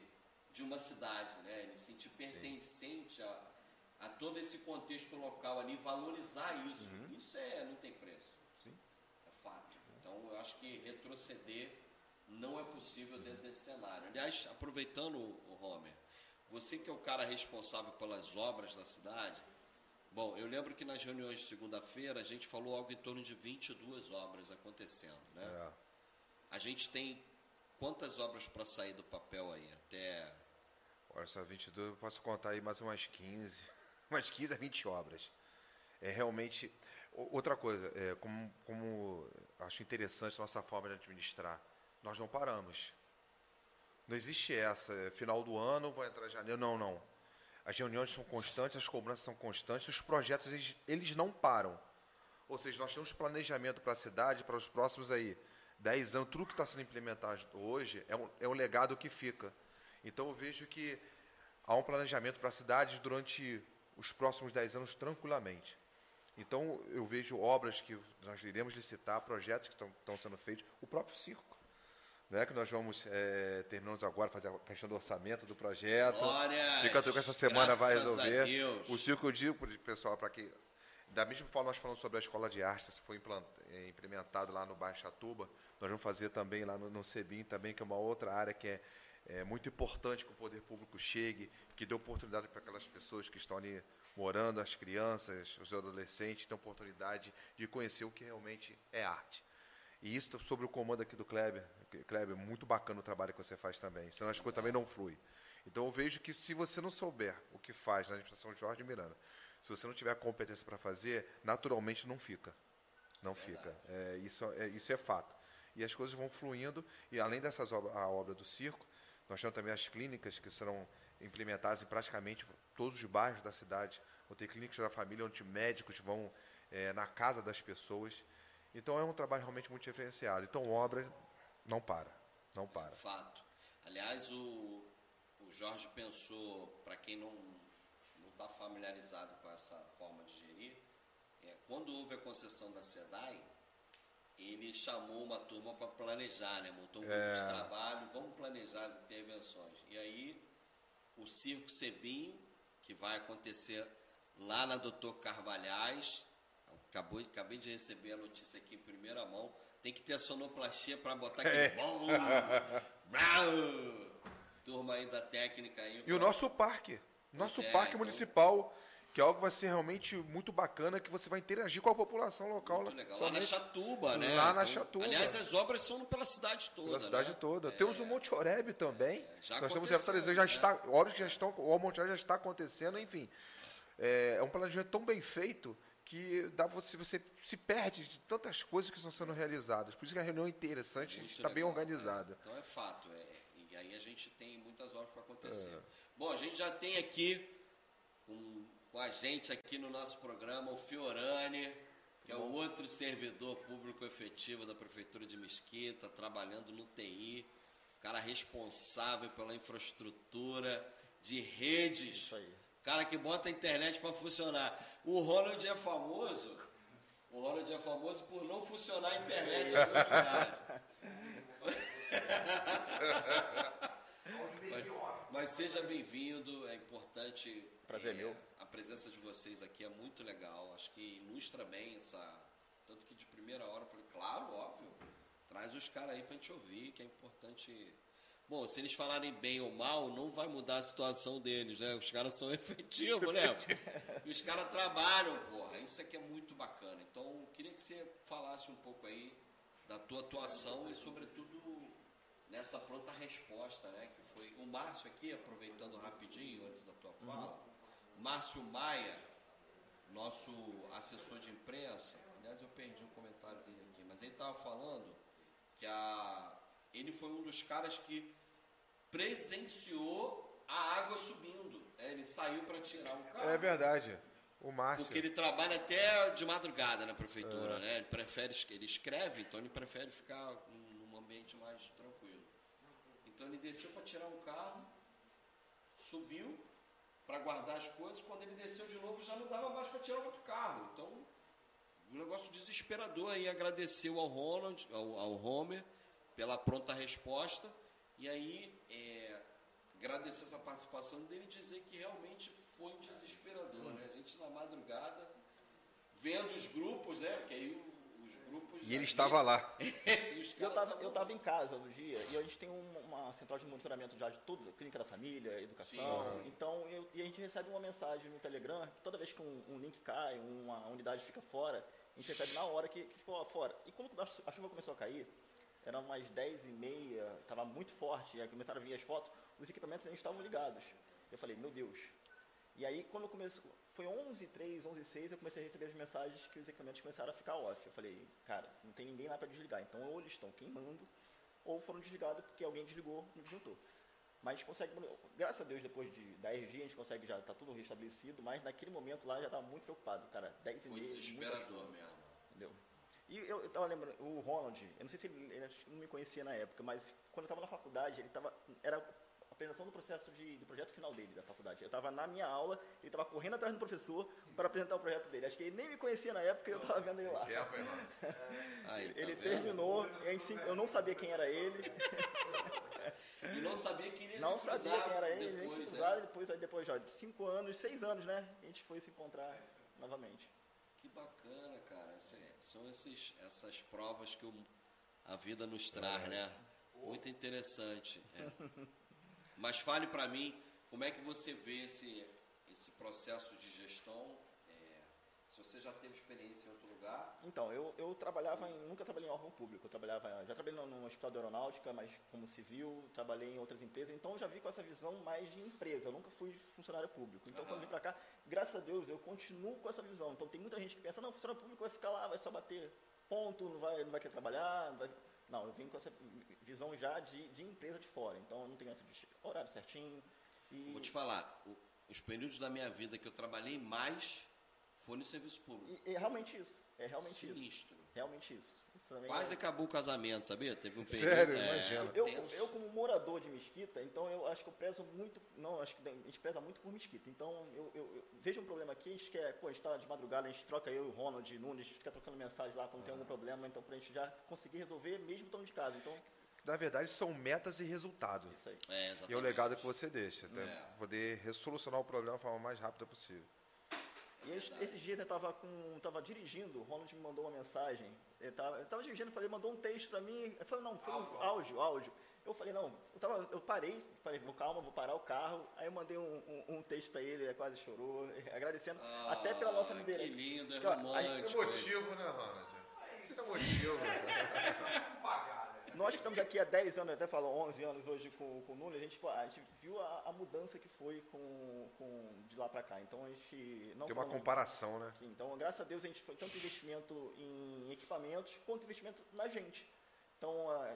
Speaker 1: de uma cidade, né? ele se sentir pertencente a, a todo esse contexto local ali, valorizar isso. Isso é, não tem preço.
Speaker 4: Sim.
Speaker 1: É fato. Então, eu acho que retroceder não é possível dentro desse cenário. Aliás, aproveitando o Homer, você que é o cara responsável pelas obras da cidade, bom, eu lembro que nas reuniões de segunda-feira a gente falou algo em torno de 22 obras acontecendo, né?
Speaker 3: É.
Speaker 1: A gente tem quantas obras para sair do papel aí? Até
Speaker 3: Olha só, 22, eu posso contar aí mais umas 15. Umas 15 a 20 obras. É realmente. Outra coisa, é, como, como acho interessante a nossa forma de administrar, nós não paramos. Não existe essa, é, final do ano, vai entrar janeiro. Não, não. As reuniões são constantes, as cobranças são constantes, os projetos eles, eles não param. Ou seja, nós temos planejamento para a cidade, para os próximos aí 10 anos, tudo que está sendo implementado hoje é um, é um legado que fica. Então eu vejo que há um planejamento para a cidade durante os próximos 10 anos tranquilamente. Então eu vejo obras que nós iremos licitar, projetos que estão, sendo feitos, o próprio circo né, que nós vamos, é, terminamos agora, fazer a questão do orçamento do projeto.
Speaker 1: Glórias,
Speaker 3: Fica que essa semana vai resolver. O circo eu digo, pessoal, para que. Da mesma forma, nós falamos sobre a escola de arte, se foi é, implementado lá no Baixo Chatuba, nós vamos fazer também lá no, no CEBIM, também, que é uma outra área que é, é muito importante que o poder público chegue, que dê oportunidade para aquelas pessoas que estão ali morando, as crianças, os adolescentes, ter oportunidade de conhecer o que realmente é arte. E isso sobre o comando aqui do Kleber. Kleber, muito bacana o trabalho que você faz também. Senão as coisas também não fluem. Então eu vejo que se você não souber o que faz na administração Jorge Miranda, se você não tiver a competência para fazer, naturalmente não fica. Não fica. É, isso, é, isso é fato. E as coisas vão fluindo, e além dessas a obra do circo, nós temos também as clínicas que serão implementadas em praticamente todos os bairros da cidade. Vão ter clínicas da família onde médicos vão é, na casa das pessoas. Então é um trabalho realmente muito diferenciado. Então obra não para, não para.
Speaker 1: Fato. Aliás, o, o Jorge pensou, para quem não está familiarizado com essa forma de gerir, é, quando houve a concessão da SEDAI, ele chamou uma turma para planejar, né? montou um grupo é. de trabalho, vamos planejar as intervenções. E aí, o Circo Sebim, que vai acontecer lá na Doutor Carvalhais, Acabou, acabei de receber a notícia aqui em primeira mão. Tem que ter a sonoplastia para botar aquele é. bom. Turma aí da técnica aí.
Speaker 3: E o nosso parque. Nosso é, parque então... municipal, que é algo que vai ser realmente muito bacana, que você vai interagir com a população local.
Speaker 1: Muito legal. Lá na Chatuba, né?
Speaker 3: Lá na então, Chatuba.
Speaker 1: Aliás, as obras são pela cidade toda. Pela
Speaker 3: cidade
Speaker 1: né?
Speaker 3: toda. É. Temos o Monte Oreb também. É, já Nós estamos atualizando, já né? está, obras que já estão, o Monte Oreb já está acontecendo, enfim. É, é um planejamento tão bem feito que dá você, você se perde de tantas coisas que estão sendo realizadas. Por isso que a reunião é interessante, está bem organizada.
Speaker 1: É. Então é fato. É, e aí a gente tem muitas horas para acontecer. É. Bom, a gente já tem aqui com, com a gente aqui no nosso programa o Fiorani, que é o outro servidor público efetivo da Prefeitura de Mesquita, trabalhando no TI, cara responsável pela infraestrutura de redes. Isso aí cara que bota a internet para funcionar. O Ronald é famoso, o Ronald é famoso por não funcionar a internet em outros lugares. mas, seja bem-vindo, é importante.
Speaker 2: Prazer
Speaker 1: é,
Speaker 2: meu.
Speaker 1: A presença de vocês aqui é muito legal. Acho que ilustra bem essa. Tanto que de primeira hora eu falei, claro, óbvio. Traz os caras aí pra gente ouvir, que é importante Bom, se eles falarem bem ou mal, não vai mudar a situação deles, né? Os caras são efetivos, né? E os caras trabalham, porra. Isso aqui é muito bacana. Então, queria que você falasse um pouco aí da tua atuação e, sobretudo, nessa pronta resposta, né? Que foi o Márcio aqui, aproveitando rapidinho antes da tua fala. Uhum. Márcio Maia, nosso assessor de imprensa. Aliás, eu perdi o comentário dele aqui, mas ele estava falando que a ele foi um dos caras que presenciou a água subindo. É, ele saiu para tirar o carro.
Speaker 3: É verdade. O Márcio.
Speaker 1: Porque ele trabalha até de madrugada na prefeitura, é. né? Ele prefere, ele escreve, então ele prefere ficar num ambiente mais tranquilo. Então ele desceu para tirar um carro, subiu para guardar as coisas. Quando ele desceu de novo, já não dava mais para tirar outro carro. Então, um negócio desesperador aí. Agradeceu ao Ronald, ao, ao Homer, pela pronta resposta. E aí, é, agradecer essa participação dele e dizer que realmente foi desesperador, né? A gente na madrugada, vendo os grupos, né? Porque aí os grupos.
Speaker 3: E ele estava lá.
Speaker 2: eu estava eu tava em casa no dia e a gente tem uma, uma central de monitoramento já de tudo, clínica da família, educação. Sim, sim. Então, eu, e a gente recebe uma mensagem no Telegram, toda vez que um, um link cai, uma unidade fica fora, a gente recebe na hora que, que ficou fora. E quando a chuva começou a cair, eram umas 10 e meia, estava muito forte, aí começaram a vir as fotos, os equipamentos ainda estavam ligados. Eu falei, meu Deus. E aí, quando começou,
Speaker 5: foi 11, 3, 11, 6, eu comecei a receber as mensagens que os equipamentos começaram a ficar off. Eu falei, cara, não tem ninguém lá para desligar. Então, ou eles estão queimando, ou foram desligados porque alguém desligou no disjuntor. Mas a gente consegue, graças a Deus, depois de 10 dias, a gente consegue já, tá tudo restabelecido, mas naquele momento lá já estava muito preocupado, cara, 10
Speaker 1: Foi
Speaker 5: meia.
Speaker 1: desesperador mesmo.
Speaker 5: Entendeu? E eu, eu tava lembrando, o Ronald, eu não sei se ele, ele não me conhecia na época, mas quando eu estava na faculdade, ele tava, era apresentação do processo de, do projeto final dele, da faculdade. Eu estava na minha aula, ele estava correndo atrás do professor para apresentar o projeto dele. Acho que ele nem me conhecia na época e eu estava vendo ele lá.
Speaker 1: Aí, tá
Speaker 5: ele
Speaker 1: vendo?
Speaker 5: terminou, a gente, eu não sabia quem era ele,
Speaker 1: E não sabia que iria
Speaker 5: não sabia quem era ele, nem se
Speaker 1: depois, né?
Speaker 5: cruzar, depois, aí depois já de cinco anos, seis anos, né? A gente foi se encontrar novamente.
Speaker 1: Que bacana, cara. É, São esses, essas provas que o- a vida nos traz, né? Muito interessante. é. Mas fale pra mim, como é que você vê esse, esse processo de gestão? é, se você já teve experiência em outro lugar,
Speaker 5: Então, eu, eu trabalhava em. Nunca trabalhei em órgão público. Eu trabalhava. Já trabalhei no, no hospital de aeronáutica, mas como civil, trabalhei em outras empresas. Então, eu já vi com essa visão mais de empresa. Eu nunca fui funcionário público. Então, quando eu vim pra cá, graças a Deus, eu continuo com essa visão. Então, tem muita gente que pensa: não, funcionário público vai ficar lá, vai só bater ponto, não vai, não vai querer trabalhar. Não, vai... não, eu vim com essa visão já de, de empresa de fora. Então, eu não tenho essa de horário certinho. E,
Speaker 1: vou te falar, os períodos da minha vida que eu trabalhei mais foi no serviço público.
Speaker 5: e- é realmente isso. É realmente isso.
Speaker 1: Sinistro.
Speaker 5: Realmente isso.
Speaker 1: Quase
Speaker 5: é-
Speaker 1: acabou o casamento, sabia? Teve um período.
Speaker 3: Sério?
Speaker 1: é,
Speaker 3: Imagina.
Speaker 5: Eu, eu, como morador de Mesquita, então eu acho que eu prezo muito, não, acho que a gente preza muito por Mesquita. Então eu, eu- eu vejo um problema aqui, a gente quer, pô, a gente tá de madrugada, a gente troca eu e o Ronald Nunes, a gente fica trocando mensagem lá quando tem algum problema, então pra gente já conseguir resolver mesmo estando de casa. Então,
Speaker 3: Na verdade, são metas e resultados.
Speaker 5: isso aí.
Speaker 1: É,
Speaker 3: E é o legado que você deixa, até
Speaker 1: É.
Speaker 3: poder ressolucionar o problema da forma mais rápida possível.
Speaker 5: E esses, esses dias eu tava com, tava dirigindo, o Ronald me mandou uma mensagem, eu tava, eu tava dirigindo, falei, mandou um texto pra mim, eu falei, não, foi um áudio, áudio. Eu falei, não, eu, tava, eu parei, falei, vou, calma, vou parar o carro, aí eu mandei um, um, um texto pra ele, ele quase chorou, agradecendo,
Speaker 1: Ah,
Speaker 5: até pela nossa
Speaker 1: Que
Speaker 5: liderança.
Speaker 1: lindo, é
Speaker 5: Então, aí-
Speaker 1: romântico.
Speaker 3: né, Ronald? Isso é motivo.
Speaker 5: Nós que estamos aqui há 10 anos, até falo 11 anos hoje com, com o Nunes, a gente, a gente viu a, a mudança que foi com, com, lá para cá. Então a gente não
Speaker 3: Tem uma comparação, né?
Speaker 5: Então, graças a Deus, a gente foi tanto investimento em equipamentos quanto investimento na gente. Então,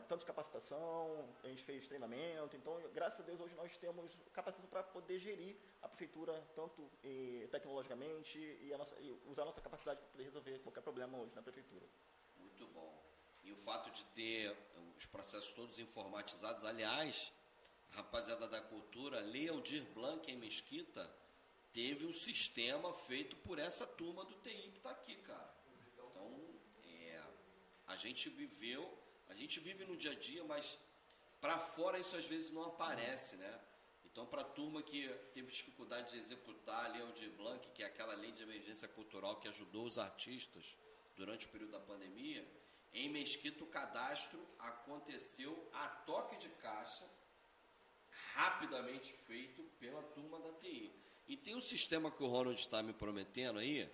Speaker 5: tanto de capacitação, a gente fez treinamento. Então, graças a Deus, hoje nós temos capacitação para poder gerir a prefeitura, tanto eh, tecnologicamente, e, a nossa- e usar a nossa capacidade para poder resolver qualquer problema hoje na prefeitura.
Speaker 1: Muito bom. E o fato de ter os processos todos informatizados, aliás, rapaziada da cultura, Lealdir Blanc em Mesquita, teve um sistema feito por essa turma do TI que está aqui, cara. Então, é, a gente viveu, a gente vive no dia a dia, mas para fora isso às vezes não aparece, né? Então, para a turma que teve dificuldade de executar a Lei Aldir Blanc, que é aquela lei de emergência cultural que ajudou os artistas durante o período da pandemia, em Mesquita o cadastro aconteceu a toque de caixa, rapidamente feito pela turma da TI. E tem um sistema que o Ronald está me prometendo aí,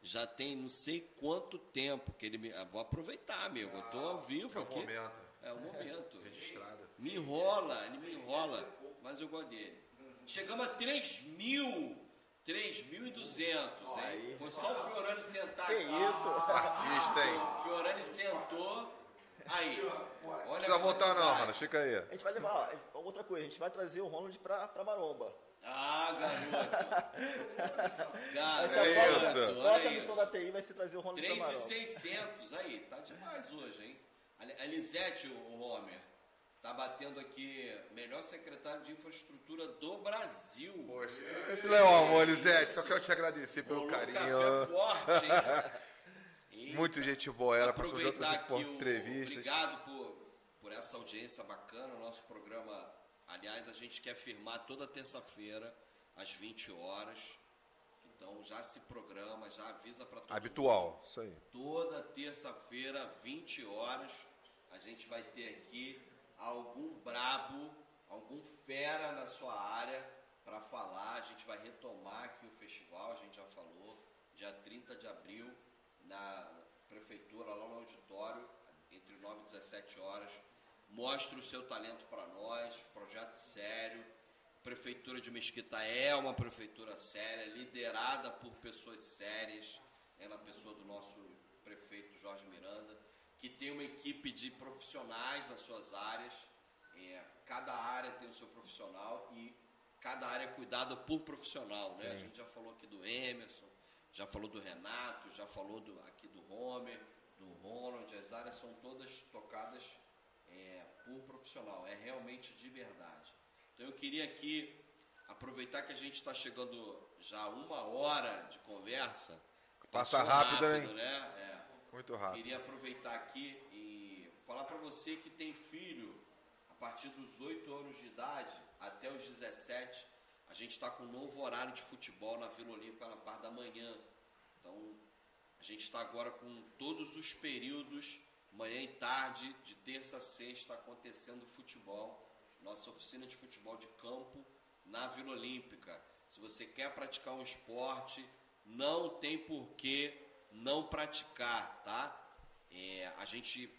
Speaker 1: já tem não sei quanto tempo que ele me. ah, Vou aproveitar, amigo. Eu tô ao vivo
Speaker 3: É o
Speaker 1: aqui.
Speaker 3: momento.
Speaker 1: É o momento.
Speaker 3: Registrado.
Speaker 1: Me enrola, ele me enrola, mas eu gosto dele. Chegamos a 3 mil. 3.200, hein? Foi só o Fiorani sentar
Speaker 5: Que
Speaker 1: aqui.
Speaker 5: isso?
Speaker 3: Artista, hein?
Speaker 1: O Fiorani sentou. Aí, olha
Speaker 3: Não precisa voltar não, mano. Fica aí.
Speaker 5: A gente vai levar, ó, outra coisa, a gente vai trazer o Ronald pra, pra Maromba.
Speaker 1: Ah, garoto.
Speaker 5: Essa
Speaker 1: Garoto,
Speaker 5: é a missão da. TI vai ser trazer o Ronald pra Maromba.
Speaker 1: 3,600. Aí, tá demais hoje, hein? A Elisete, o Homer, tá batendo aqui melhor secretário de infraestrutura do Brasil.
Speaker 3: Poxa, esse não é o amor, Lisete. Só quero te agradecer pelo
Speaker 1: Rolou
Speaker 3: carinho.
Speaker 1: café forte, hein?
Speaker 3: Muito gente boa. Ela
Speaker 1: aproveitar
Speaker 3: outras
Speaker 1: aqui o,
Speaker 3: entrevistas.
Speaker 1: obrigado por, por essa audiência bacana. O nosso programa, aliás, a gente quer firmar toda terça-feira, às 20 horas. Então já se programa, já avisa para todo
Speaker 3: Habitual. Isso aí.
Speaker 1: Toda terça-feira, 20 horas, a gente vai ter aqui algum brabo, algum fera na sua área para falar. A gente vai retomar aqui o festival, a gente já falou, dia 30 de abril, na prefeitura, lá no auditório, entre 9 e 17 horas. Mostre o seu talento para nós, projeto sério. Prefeitura de Mesquita é uma prefeitura séria, liderada por pessoas sérias, é na pessoa do nosso prefeito Jorge Miranda, que tem uma equipe de profissionais nas suas áreas. É, cada área tem o seu profissional e cada área é cuidada por profissional. Né? A gente já falou aqui do Emerson, já falou do Renato, já falou do, aqui do Homer, do Ronald. As áreas são todas tocadas é, por profissional, é realmente de verdade. Então eu queria aqui aproveitar que a gente está chegando já a uma hora de conversa.
Speaker 3: Passa
Speaker 1: Passou
Speaker 3: rápido, hein?
Speaker 1: né? É.
Speaker 3: Muito rápido.
Speaker 1: Queria aproveitar aqui e falar para você que tem filho a partir dos 8 anos de idade até os 17. A gente está com um novo horário de futebol na Vila Olímpica na parte da manhã. Então, a gente está agora com todos os períodos, manhã e tarde, de terça a sexta, acontecendo futebol. Nossa oficina de futebol de campo na Vila Olímpica. Se você quer praticar um esporte, não tem por que não praticar, tá? É, a gente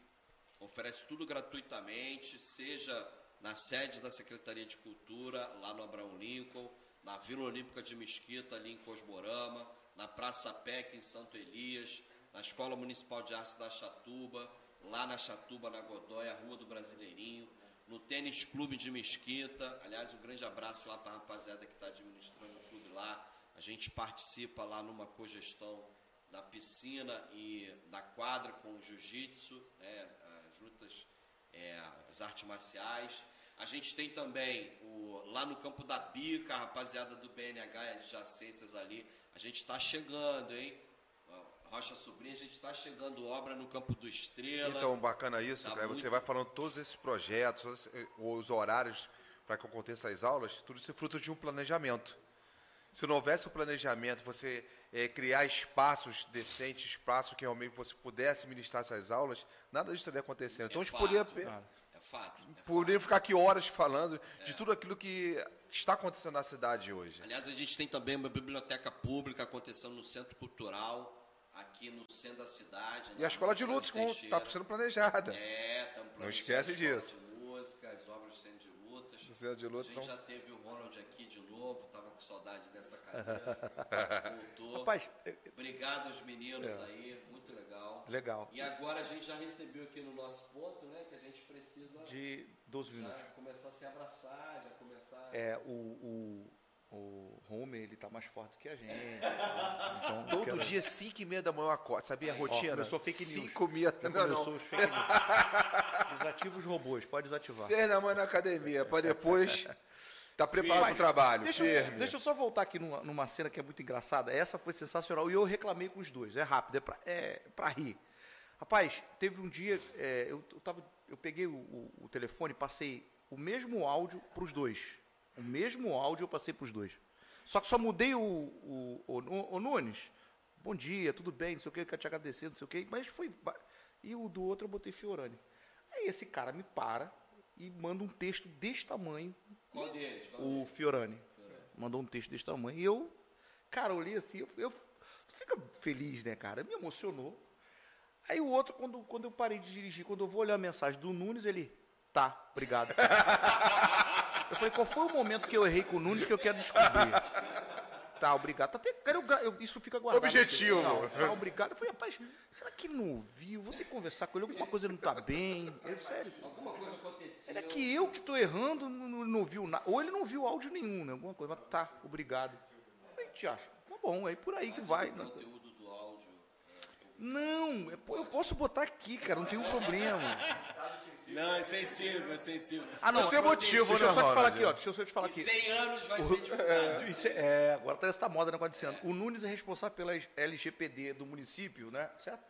Speaker 1: oferece tudo gratuitamente, seja na sede da Secretaria de Cultura, lá no Abraão Lincoln, na Vila Olímpica de Mesquita, ali em Cosmorama, na Praça PEC, em Santo Elias, na Escola Municipal de Artes da Chatuba, lá na Chatuba, na Godóia, Rua do Brasileirinho, no Tênis Clube de Mesquita. Aliás, um grande abraço lá para a rapaziada que está administrando o clube lá. A gente participa lá numa cogestão da piscina e da quadra com o jiu-jitsu, né, as lutas, é, as artes marciais. A gente tem também o, lá no campo da Bica, a rapaziada do BNH e adjacências ali. A gente está chegando, hein? Rocha Sobrinha, a gente está chegando obra no campo do Estrela.
Speaker 3: Então, bacana isso,
Speaker 1: Tá
Speaker 3: cara.
Speaker 1: muito-
Speaker 3: Você vai falando todos esses projetos, todos os horários para que aconteçam as aulas, tudo isso é fruto de um planejamento. Se não houvesse o planejamento, você eh, criar espaços decentes, espaços que realmente você pudesse ministrar essas aulas, nada disso estaria acontecendo. Então, a
Speaker 1: é
Speaker 3: gente
Speaker 1: fato,
Speaker 3: poderia,
Speaker 1: é fato. é
Speaker 3: poderia ficar aqui horas falando de tudo aquilo que está acontecendo na cidade hoje.
Speaker 1: Aliás, a gente tem também uma biblioteca pública acontecendo no Centro Cultural, aqui no centro da cidade.
Speaker 3: E a escola de lutas está sendo planejada.
Speaker 1: É, estamos
Speaker 3: Não esquece disso.
Speaker 1: de música, as obras do Centro de Lutas.
Speaker 3: Do Centro de Lutas,
Speaker 1: A gente
Speaker 3: então-
Speaker 1: já teve o Ronald aqui de novo, tava com saudade dessa cadeira. Voltou.
Speaker 2: Rapaz, é-
Speaker 1: Obrigado aos meninos aí, muito legal.
Speaker 2: Legal.
Speaker 1: E agora a gente já recebeu aqui no nosso ponto, né, que a gente precisa
Speaker 2: de 12
Speaker 1: já
Speaker 2: minutos.
Speaker 1: começar a se abraçar, já começar...
Speaker 2: É, o, o, o Homer, ele tá mais forte que a gente. Então,
Speaker 3: Todo
Speaker 2: quero-
Speaker 3: dia, 5 e meia da manhã eu acordo. Sabia a
Speaker 2: Ó,
Speaker 3: rotina?
Speaker 2: começou fake news.
Speaker 3: 5 e meia. Não,
Speaker 2: começou
Speaker 3: não.
Speaker 2: os fake news. Desativa os robôs, pode desativar.
Speaker 3: 6 da manhã na academia, para depois tá preparado para o trabalho.
Speaker 2: Deixa eu, deixa eu só voltar aqui numa, numa cena que é muito engraçada. Essa foi sensacional e eu reclamei com os dois. É rápido, é pra, é pra rir. Rapaz, teve um dia, é, eu, eu, tava, eu peguei o, o- o telefone e passei o mesmo áudio para os dois. O mesmo áudio eu passei para os dois. Só que só mudei o, o, o, o Nunes. Bom dia, tudo bem, não sei o que, quero te agradecer, não sei o que. Mas foi. E o do outro eu botei Fiorani. Aí esse cara me para e manda um texto desse tamanho.
Speaker 1: Qual deles? Qual
Speaker 2: O Fiorani. Mandou um texto desse tamanho. E eu, cara, olhei assim, eu, eu fica feliz, né, cara? Me emocionou. Aí o outro, quando, quando eu parei de dirigir, quando eu vou olhar a mensagem do Nunes, ele, tá, obrigado. eu falei, qual foi o momento que eu errei com o Nunes que eu quero descobrir? Tá, obrigado. Tá até, cara, eu isso fica guardado.
Speaker 3: Objetivo.
Speaker 2: Não, tá, obrigado. Eu falei, rapaz, será que ele não ouviu? Vou ter que conversar com ele, alguma coisa não tá bem. Eu, sério.
Speaker 1: Alguma coisa aconteceu.
Speaker 2: Era que eu que tô errando, não, não, viu nada. Ou ele não viu áudio nenhum, né? Alguma coisa. Mas tá, obrigado. Aí te acho. Tá bom, é por aí que vai. Né?
Speaker 1: conteúdo.
Speaker 2: Não, é- eu posso botar aqui, cara, não tem um problema.
Speaker 1: Não, é sensível, é sensível.
Speaker 2: Ah, não,
Speaker 3: Não, seu motivo,
Speaker 2: Deixa eu só te falar aqui, ó. Deixa eu só te falar
Speaker 1: Em
Speaker 2: aqui.
Speaker 1: 100 anos vai ser divulgado.
Speaker 2: Isso é, é, agora tá essa moda negócio dizendo. O Nunes é responsável pela LGPD do município, né? Certo?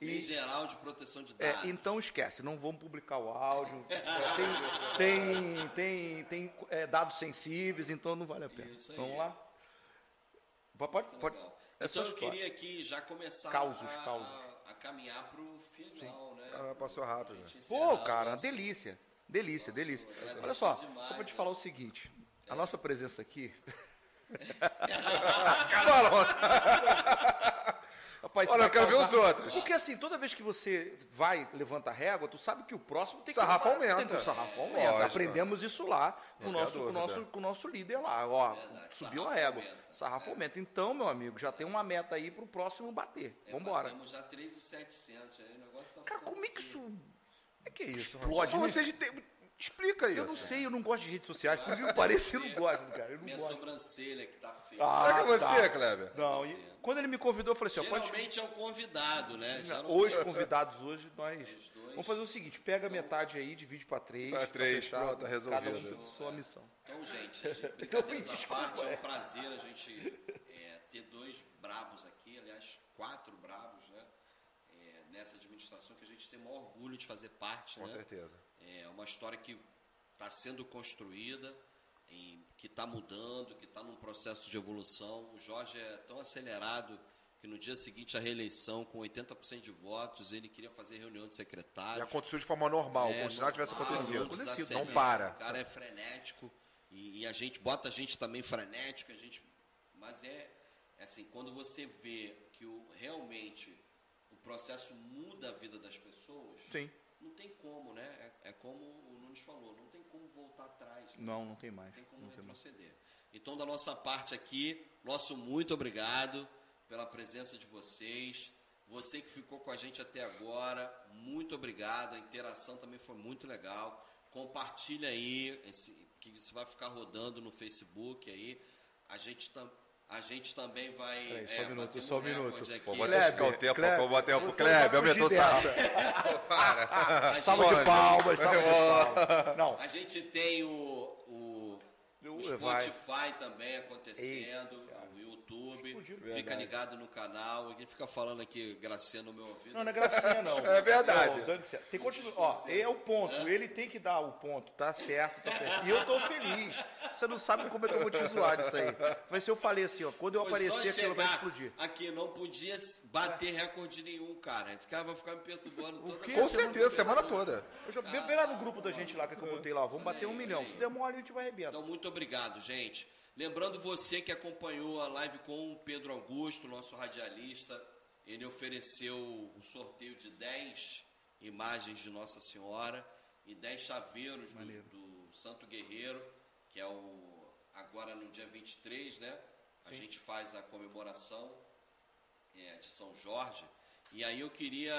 Speaker 2: E,
Speaker 1: Geral de Proteção de
Speaker 2: é,
Speaker 1: Dados.
Speaker 2: então esquece, não vamos publicar o áudio. É, tem tem, tem, tem é, dados sensíveis, então não vale a pena.
Speaker 1: Isso aí.
Speaker 2: Vamos lá? Pode, pode. É
Speaker 1: então
Speaker 2: só
Speaker 1: eu queria aqui já começar
Speaker 2: Causos,
Speaker 1: a,
Speaker 2: causos.
Speaker 1: a caminhar para o final, né?
Speaker 3: Cara, passou rápido.
Speaker 1: Encerrar
Speaker 2: Pô, cara,
Speaker 1: nosso-
Speaker 2: delícia. Delícia, delícia. Olha só,
Speaker 1: demais,
Speaker 2: só pra te
Speaker 1: né?
Speaker 2: falar o seguinte. A nossa presença aqui.
Speaker 3: Fala, Ronald.
Speaker 2: Rapaz,
Speaker 3: Olha, eu quero
Speaker 2: vai
Speaker 3: ver os
Speaker 2: causar-
Speaker 3: outros.
Speaker 2: Porque assim, toda vez que você vai, levanta a régua, tu sabe que o próximo tem que...
Speaker 3: Sarrafo
Speaker 2: tem
Speaker 3: aumenta.
Speaker 2: que- O sarrafo aumenta.
Speaker 3: Lógico.
Speaker 2: Aprendemos isso lá com o
Speaker 3: Não
Speaker 2: nosso, com o nosso, com o nosso líder lá. Ó,
Speaker 1: Verdade,
Speaker 2: subiu a régua.
Speaker 1: aumenta.
Speaker 2: Sarrafo aumenta. Então, meu amigo, já tem uma meta aí pro próximo bater.
Speaker 1: É,
Speaker 2: Vambora.
Speaker 1: Batemos já 3,700. Aí o negócio tá
Speaker 2: Cara, como é que isso...
Speaker 3: É que isso,
Speaker 2: Explode, né?
Speaker 3: vocês têm- Explica isso.
Speaker 2: Eu não sei, eu não gosto de redes sociais. Por que pareça, eu não gosto, cara. Eu não
Speaker 1: Minha
Speaker 2: gosto.
Speaker 1: sobrancelha que tá feia.
Speaker 2: Ah,
Speaker 3: Será que é você,
Speaker 2: tá.
Speaker 3: Kleber?
Speaker 2: Não,
Speaker 1: você.
Speaker 2: e quando ele me convidou, eu falei assim, ó, pode...
Speaker 1: Geralmente é o convidado, né? Geralmente-
Speaker 2: Hoje, convidados hoje, nós vamos fazer o seguinte, pega metade aí, divide pra três.
Speaker 3: Pra três,
Speaker 2: fechar,
Speaker 3: pronto, tá resolvido.
Speaker 2: Cada um tem sua missão.
Speaker 1: Então, gente, brincadeiras à
Speaker 2: Desculpa,
Speaker 1: parte, é
Speaker 2: é.
Speaker 1: um prazer a gente é, ter dois brabos aqui, aliás, quatro brabos, né? É, nessa administração que a gente tem o maior orgulho de fazer parte,
Speaker 3: Com
Speaker 1: né?
Speaker 3: certeza.
Speaker 1: É uma história que está sendo construída, em- que está mudando, que está num processo de evolução. O Jorge é tão acelerado que no dia seguinte à reeleição, com 80% de votos, ele queria fazer reunião de
Speaker 3: E
Speaker 1: secretários.
Speaker 3: aconteceu de forma normal,
Speaker 1: É,
Speaker 3: como se nada tivesse acontecido.
Speaker 1: não desacelera,
Speaker 3: Não para.
Speaker 1: O cara é frenético e, e a gente bota a gente também frenético, a gente, mas é, é assim, quando você vê que o, realmente o processo muda a vida das pessoas,
Speaker 2: Sim.
Speaker 1: Não tem como, né? É, é como o Nunes falou, não tem como voltar atrás. né?
Speaker 2: Não, não tem mais.
Speaker 1: Não tem como
Speaker 2: Não
Speaker 1: retroceder. Então, da nossa parte aqui, nosso muito obrigado pela presença de vocês. Você que ficou com a gente até agora, muito obrigado. A interação também foi muito legal. Compartilha aí, esse, que isso vai ficar rodando no Facebook aí. A gente, tam, a gente também vai.
Speaker 2: Peraí, só
Speaker 1: é,
Speaker 2: um minuto, só um minuto.
Speaker 1: aqui.
Speaker 3: Pô, vou até ficar o tempo,
Speaker 2: Kleber,
Speaker 3: vou bater o Kleber, aumentou o.
Speaker 1: A
Speaker 2: Salva de palmas, salva de palmas. Não,
Speaker 1: A gente tem o, o, o
Speaker 2: Uh, vai.
Speaker 1: Spotify também acontecendo, o YouTube. Fica ligado no canal. Ele fica falando aqui, gracinha no meu ouvido.
Speaker 2: não, não é gracinha, não.
Speaker 3: É verdade.
Speaker 2: Não. Tem que continuar. Ó, é o ponto. Ele tem que dar o ponto. Tá certo, tá certo. E eu tô feliz. Você não sabe como é que eu vou te zoar disso aí. Mas se eu falei assim, ó, quando eu
Speaker 1: Foi
Speaker 2: aparecer, aquilo vai explodir.
Speaker 1: Aqui, não podia bater recorde nenhum, cara. Esse cara vai ficar me perturbando toda?
Speaker 3: Com
Speaker 1: semana.
Speaker 3: certeza, semana toda.
Speaker 2: Eu já, vê lá no grupo da gente lá que eu botei lá, ó, vamos bater um milhão. Se der mole, a gente vai arrebentar.
Speaker 1: Então, muito obrigado, gente. Lembrando você que acompanhou a live com o Pedro Augusto, nosso radialista, ele ofereceu o sorteio de 10 imagens de Nossa Senhora e 10 chaveiros do, do Santo Guerreiro, que é o agora no dia 23, né? A gente faz a comemoração é, de São Jorge. E aí eu queria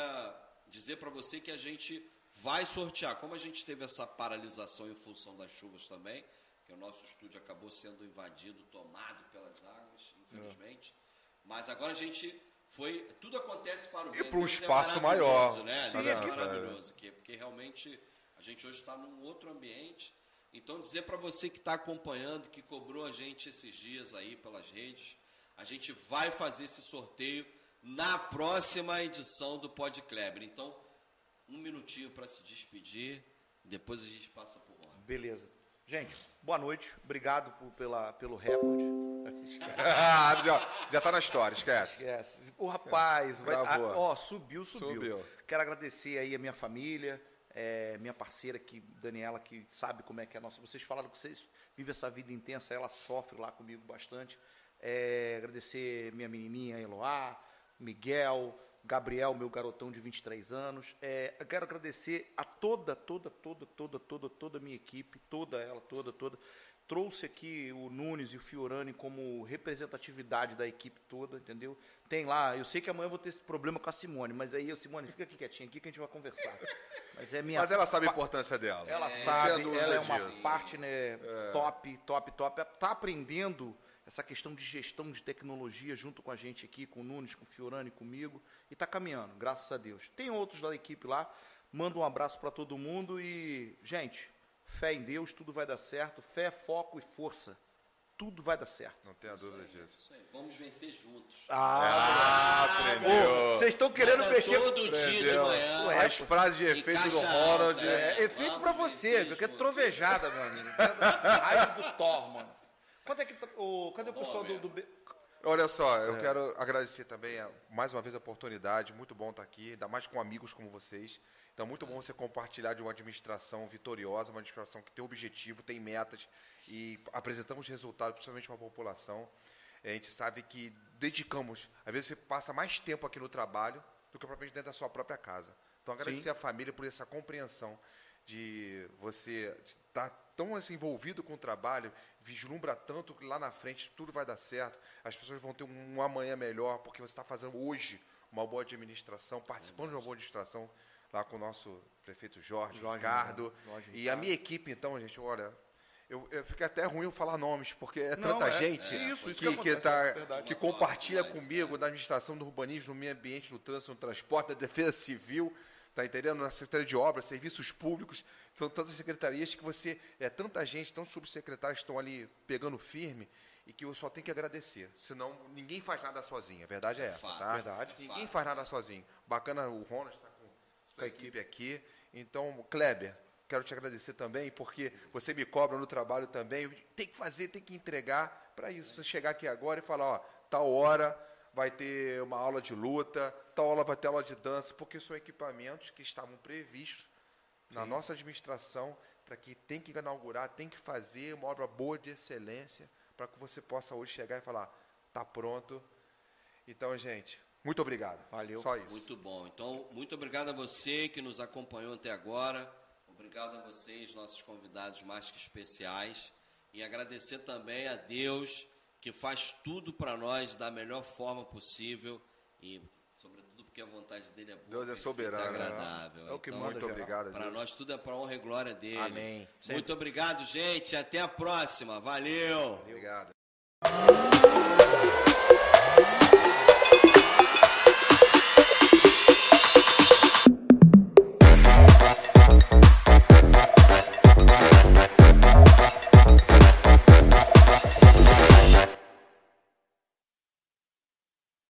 Speaker 1: dizer para você que a gente vai sortear. Como a gente teve essa paralisação em função das chuvas também, que o nosso estúdio acabou sendo invadido, tomado pelas águas, infelizmente. Mas agora a gente foi. Tudo acontece para o bem.
Speaker 3: para um
Speaker 1: é
Speaker 3: espaço
Speaker 1: maravilhoso,
Speaker 3: maior.
Speaker 1: Né?
Speaker 3: Sim,
Speaker 1: é maravilhoso. Que, porque realmente a gente hoje está num outro ambiente. Então, dizer para você que está acompanhando, que cobrou a gente esses dias aí pelas redes, a gente vai fazer esse sorteio na próxima edição do Pod Kleber. Então, um minutinho para se despedir, depois a gente passa por ordem.
Speaker 2: Beleza. Gente, boa noite. Obrigado por- pela, pelo recorde.
Speaker 3: Já, já tá na história, esquece.
Speaker 2: Esquece. O rapaz, vai,
Speaker 3: Gravou.
Speaker 2: ah, ó, subiu, subiu,
Speaker 3: Subiu.
Speaker 2: Quero agradecer aí a minha família, é, minha parceira, que, Daniela, que sabe como é que é a nossa. Vocês falaram que vocês vivem essa vida intensa, ela sofre lá comigo bastante. É, agradecer minha menininha Eloá, Miguel, Gabriel, meu garotão de 23 anos. É, eu quero agradecer a toda, toda, toda, toda, toda, toda a minha equipe, toda ela, toda, toda. Trouxe aqui o Nunes e o Fiorani como representatividade da equipe toda, entendeu? Tem lá, eu sei que amanhã eu vou ter esse problema com a Simone, mas aí, Simone, fica aqui quietinha aqui que a gente vai conversar. Mas é minha
Speaker 3: Mas ela sabe a importância dela.
Speaker 2: ela
Speaker 3: Não
Speaker 2: sabe, ela é uma
Speaker 3: disso.
Speaker 2: partner top, top, top. Tá aprendendo essa questão de gestão de tecnologia junto com a gente aqui, com o Nunes, com o Fiorani, comigo, e tá caminhando, graças a Deus. Tem outros da equipe lá, manda um abraço para todo mundo e, gente, fé em Deus, tudo vai dar certo, fé, foco e força. Tudo vai dar certo.
Speaker 3: Não tenha dúvida disso.
Speaker 1: Isso aí, vamos vencer juntos.
Speaker 3: Ah, aprendeu.
Speaker 2: Vocês estão querendo
Speaker 1: Manda
Speaker 2: mexer
Speaker 1: todo dia de manhã.
Speaker 2: Ué,
Speaker 3: As frases de efeito do Ronald. é-
Speaker 2: É efeito
Speaker 1: Vamos
Speaker 2: pra você, porque é trovejada, meu amigo. Raio do Thor, mano. Quanto é que. tá- o- cadê o pessoal do, do. B-
Speaker 3: Olha só, eu quero agradecer também a- mais uma vez a oportunidade. Muito bom estar aqui, ainda mais com amigos como vocês. Então, muito bom você compartilhar de uma administração vitoriosa, uma administração que tem objetivo, tem metas e apresentamos resultados, principalmente para a população. A gente sabe que dedicamos. Às vezes você passa mais tempo aqui no trabalho do que propriamente dentro da sua própria casa. Então, agradecer Sim. à família por essa compreensão de você estar tão assim, envolvido com o trabalho, vislumbra tanto que lá na frente tudo vai dar certo, as pessoas vão ter um, um amanhã melhor, porque você está fazendo hoje uma boa administração, participando de uma boa administração lá com o nosso prefeito Jorge, Jorge Ricardo. Jorge, e a minha equipe, então, gente, olha, eu, eu fica até ruim eu falar nomes, porque é tanta é, gente é, isso, isso que, que, que, tá, é que compartilha comigo da administração do urbanismo, no meio ambiente, no trânsito, no transporte, da defesa civil, tá entendendo? Na Secretaria de Obras, Serviços Públicos, são tantas secretarias que você, é tanta gente, tantos subsecretários estão ali pegando firme, e que eu só tenho que agradecer. Senão, ninguém faz nada sozinho. A verdade é, é essa, fato, tá? Verdade. Ninguém faz nada sozinho. Bacana o Ronald está com, com a equipe aqui. Então, Kleber, quero te agradecer também, porque você me cobra no trabalho também. Tem que fazer, tem que entregar para isso. Você chegar aqui agora e falar, ó, tal hora vai ter uma aula de luta, tal hora vai ter aula de dança, porque são equipamentos que estavam previstos Sim. na nossa administração para que tem que inaugurar, tem que fazer uma obra boa de excelência para que você possa hoje chegar e falar, tá pronto. Então, gente, muito obrigado. Valeu. Só isso.
Speaker 1: Muito bom. Então, muito obrigado a você que nos acompanhou até agora. Obrigado a vocês, nossos convidados mais que especiais. E agradecer também a Deus que faz tudo para nós da melhor forma possível e sobretudo porque a vontade dele é boa,
Speaker 3: Deus é soberano,
Speaker 1: é agradável.
Speaker 3: É o que então, muito obrigado.
Speaker 1: Para nós tudo é para honra e glória dele.
Speaker 3: Amém.
Speaker 1: Muito obrigado, gente. Até a próxima. Valeu.
Speaker 3: Obrigado.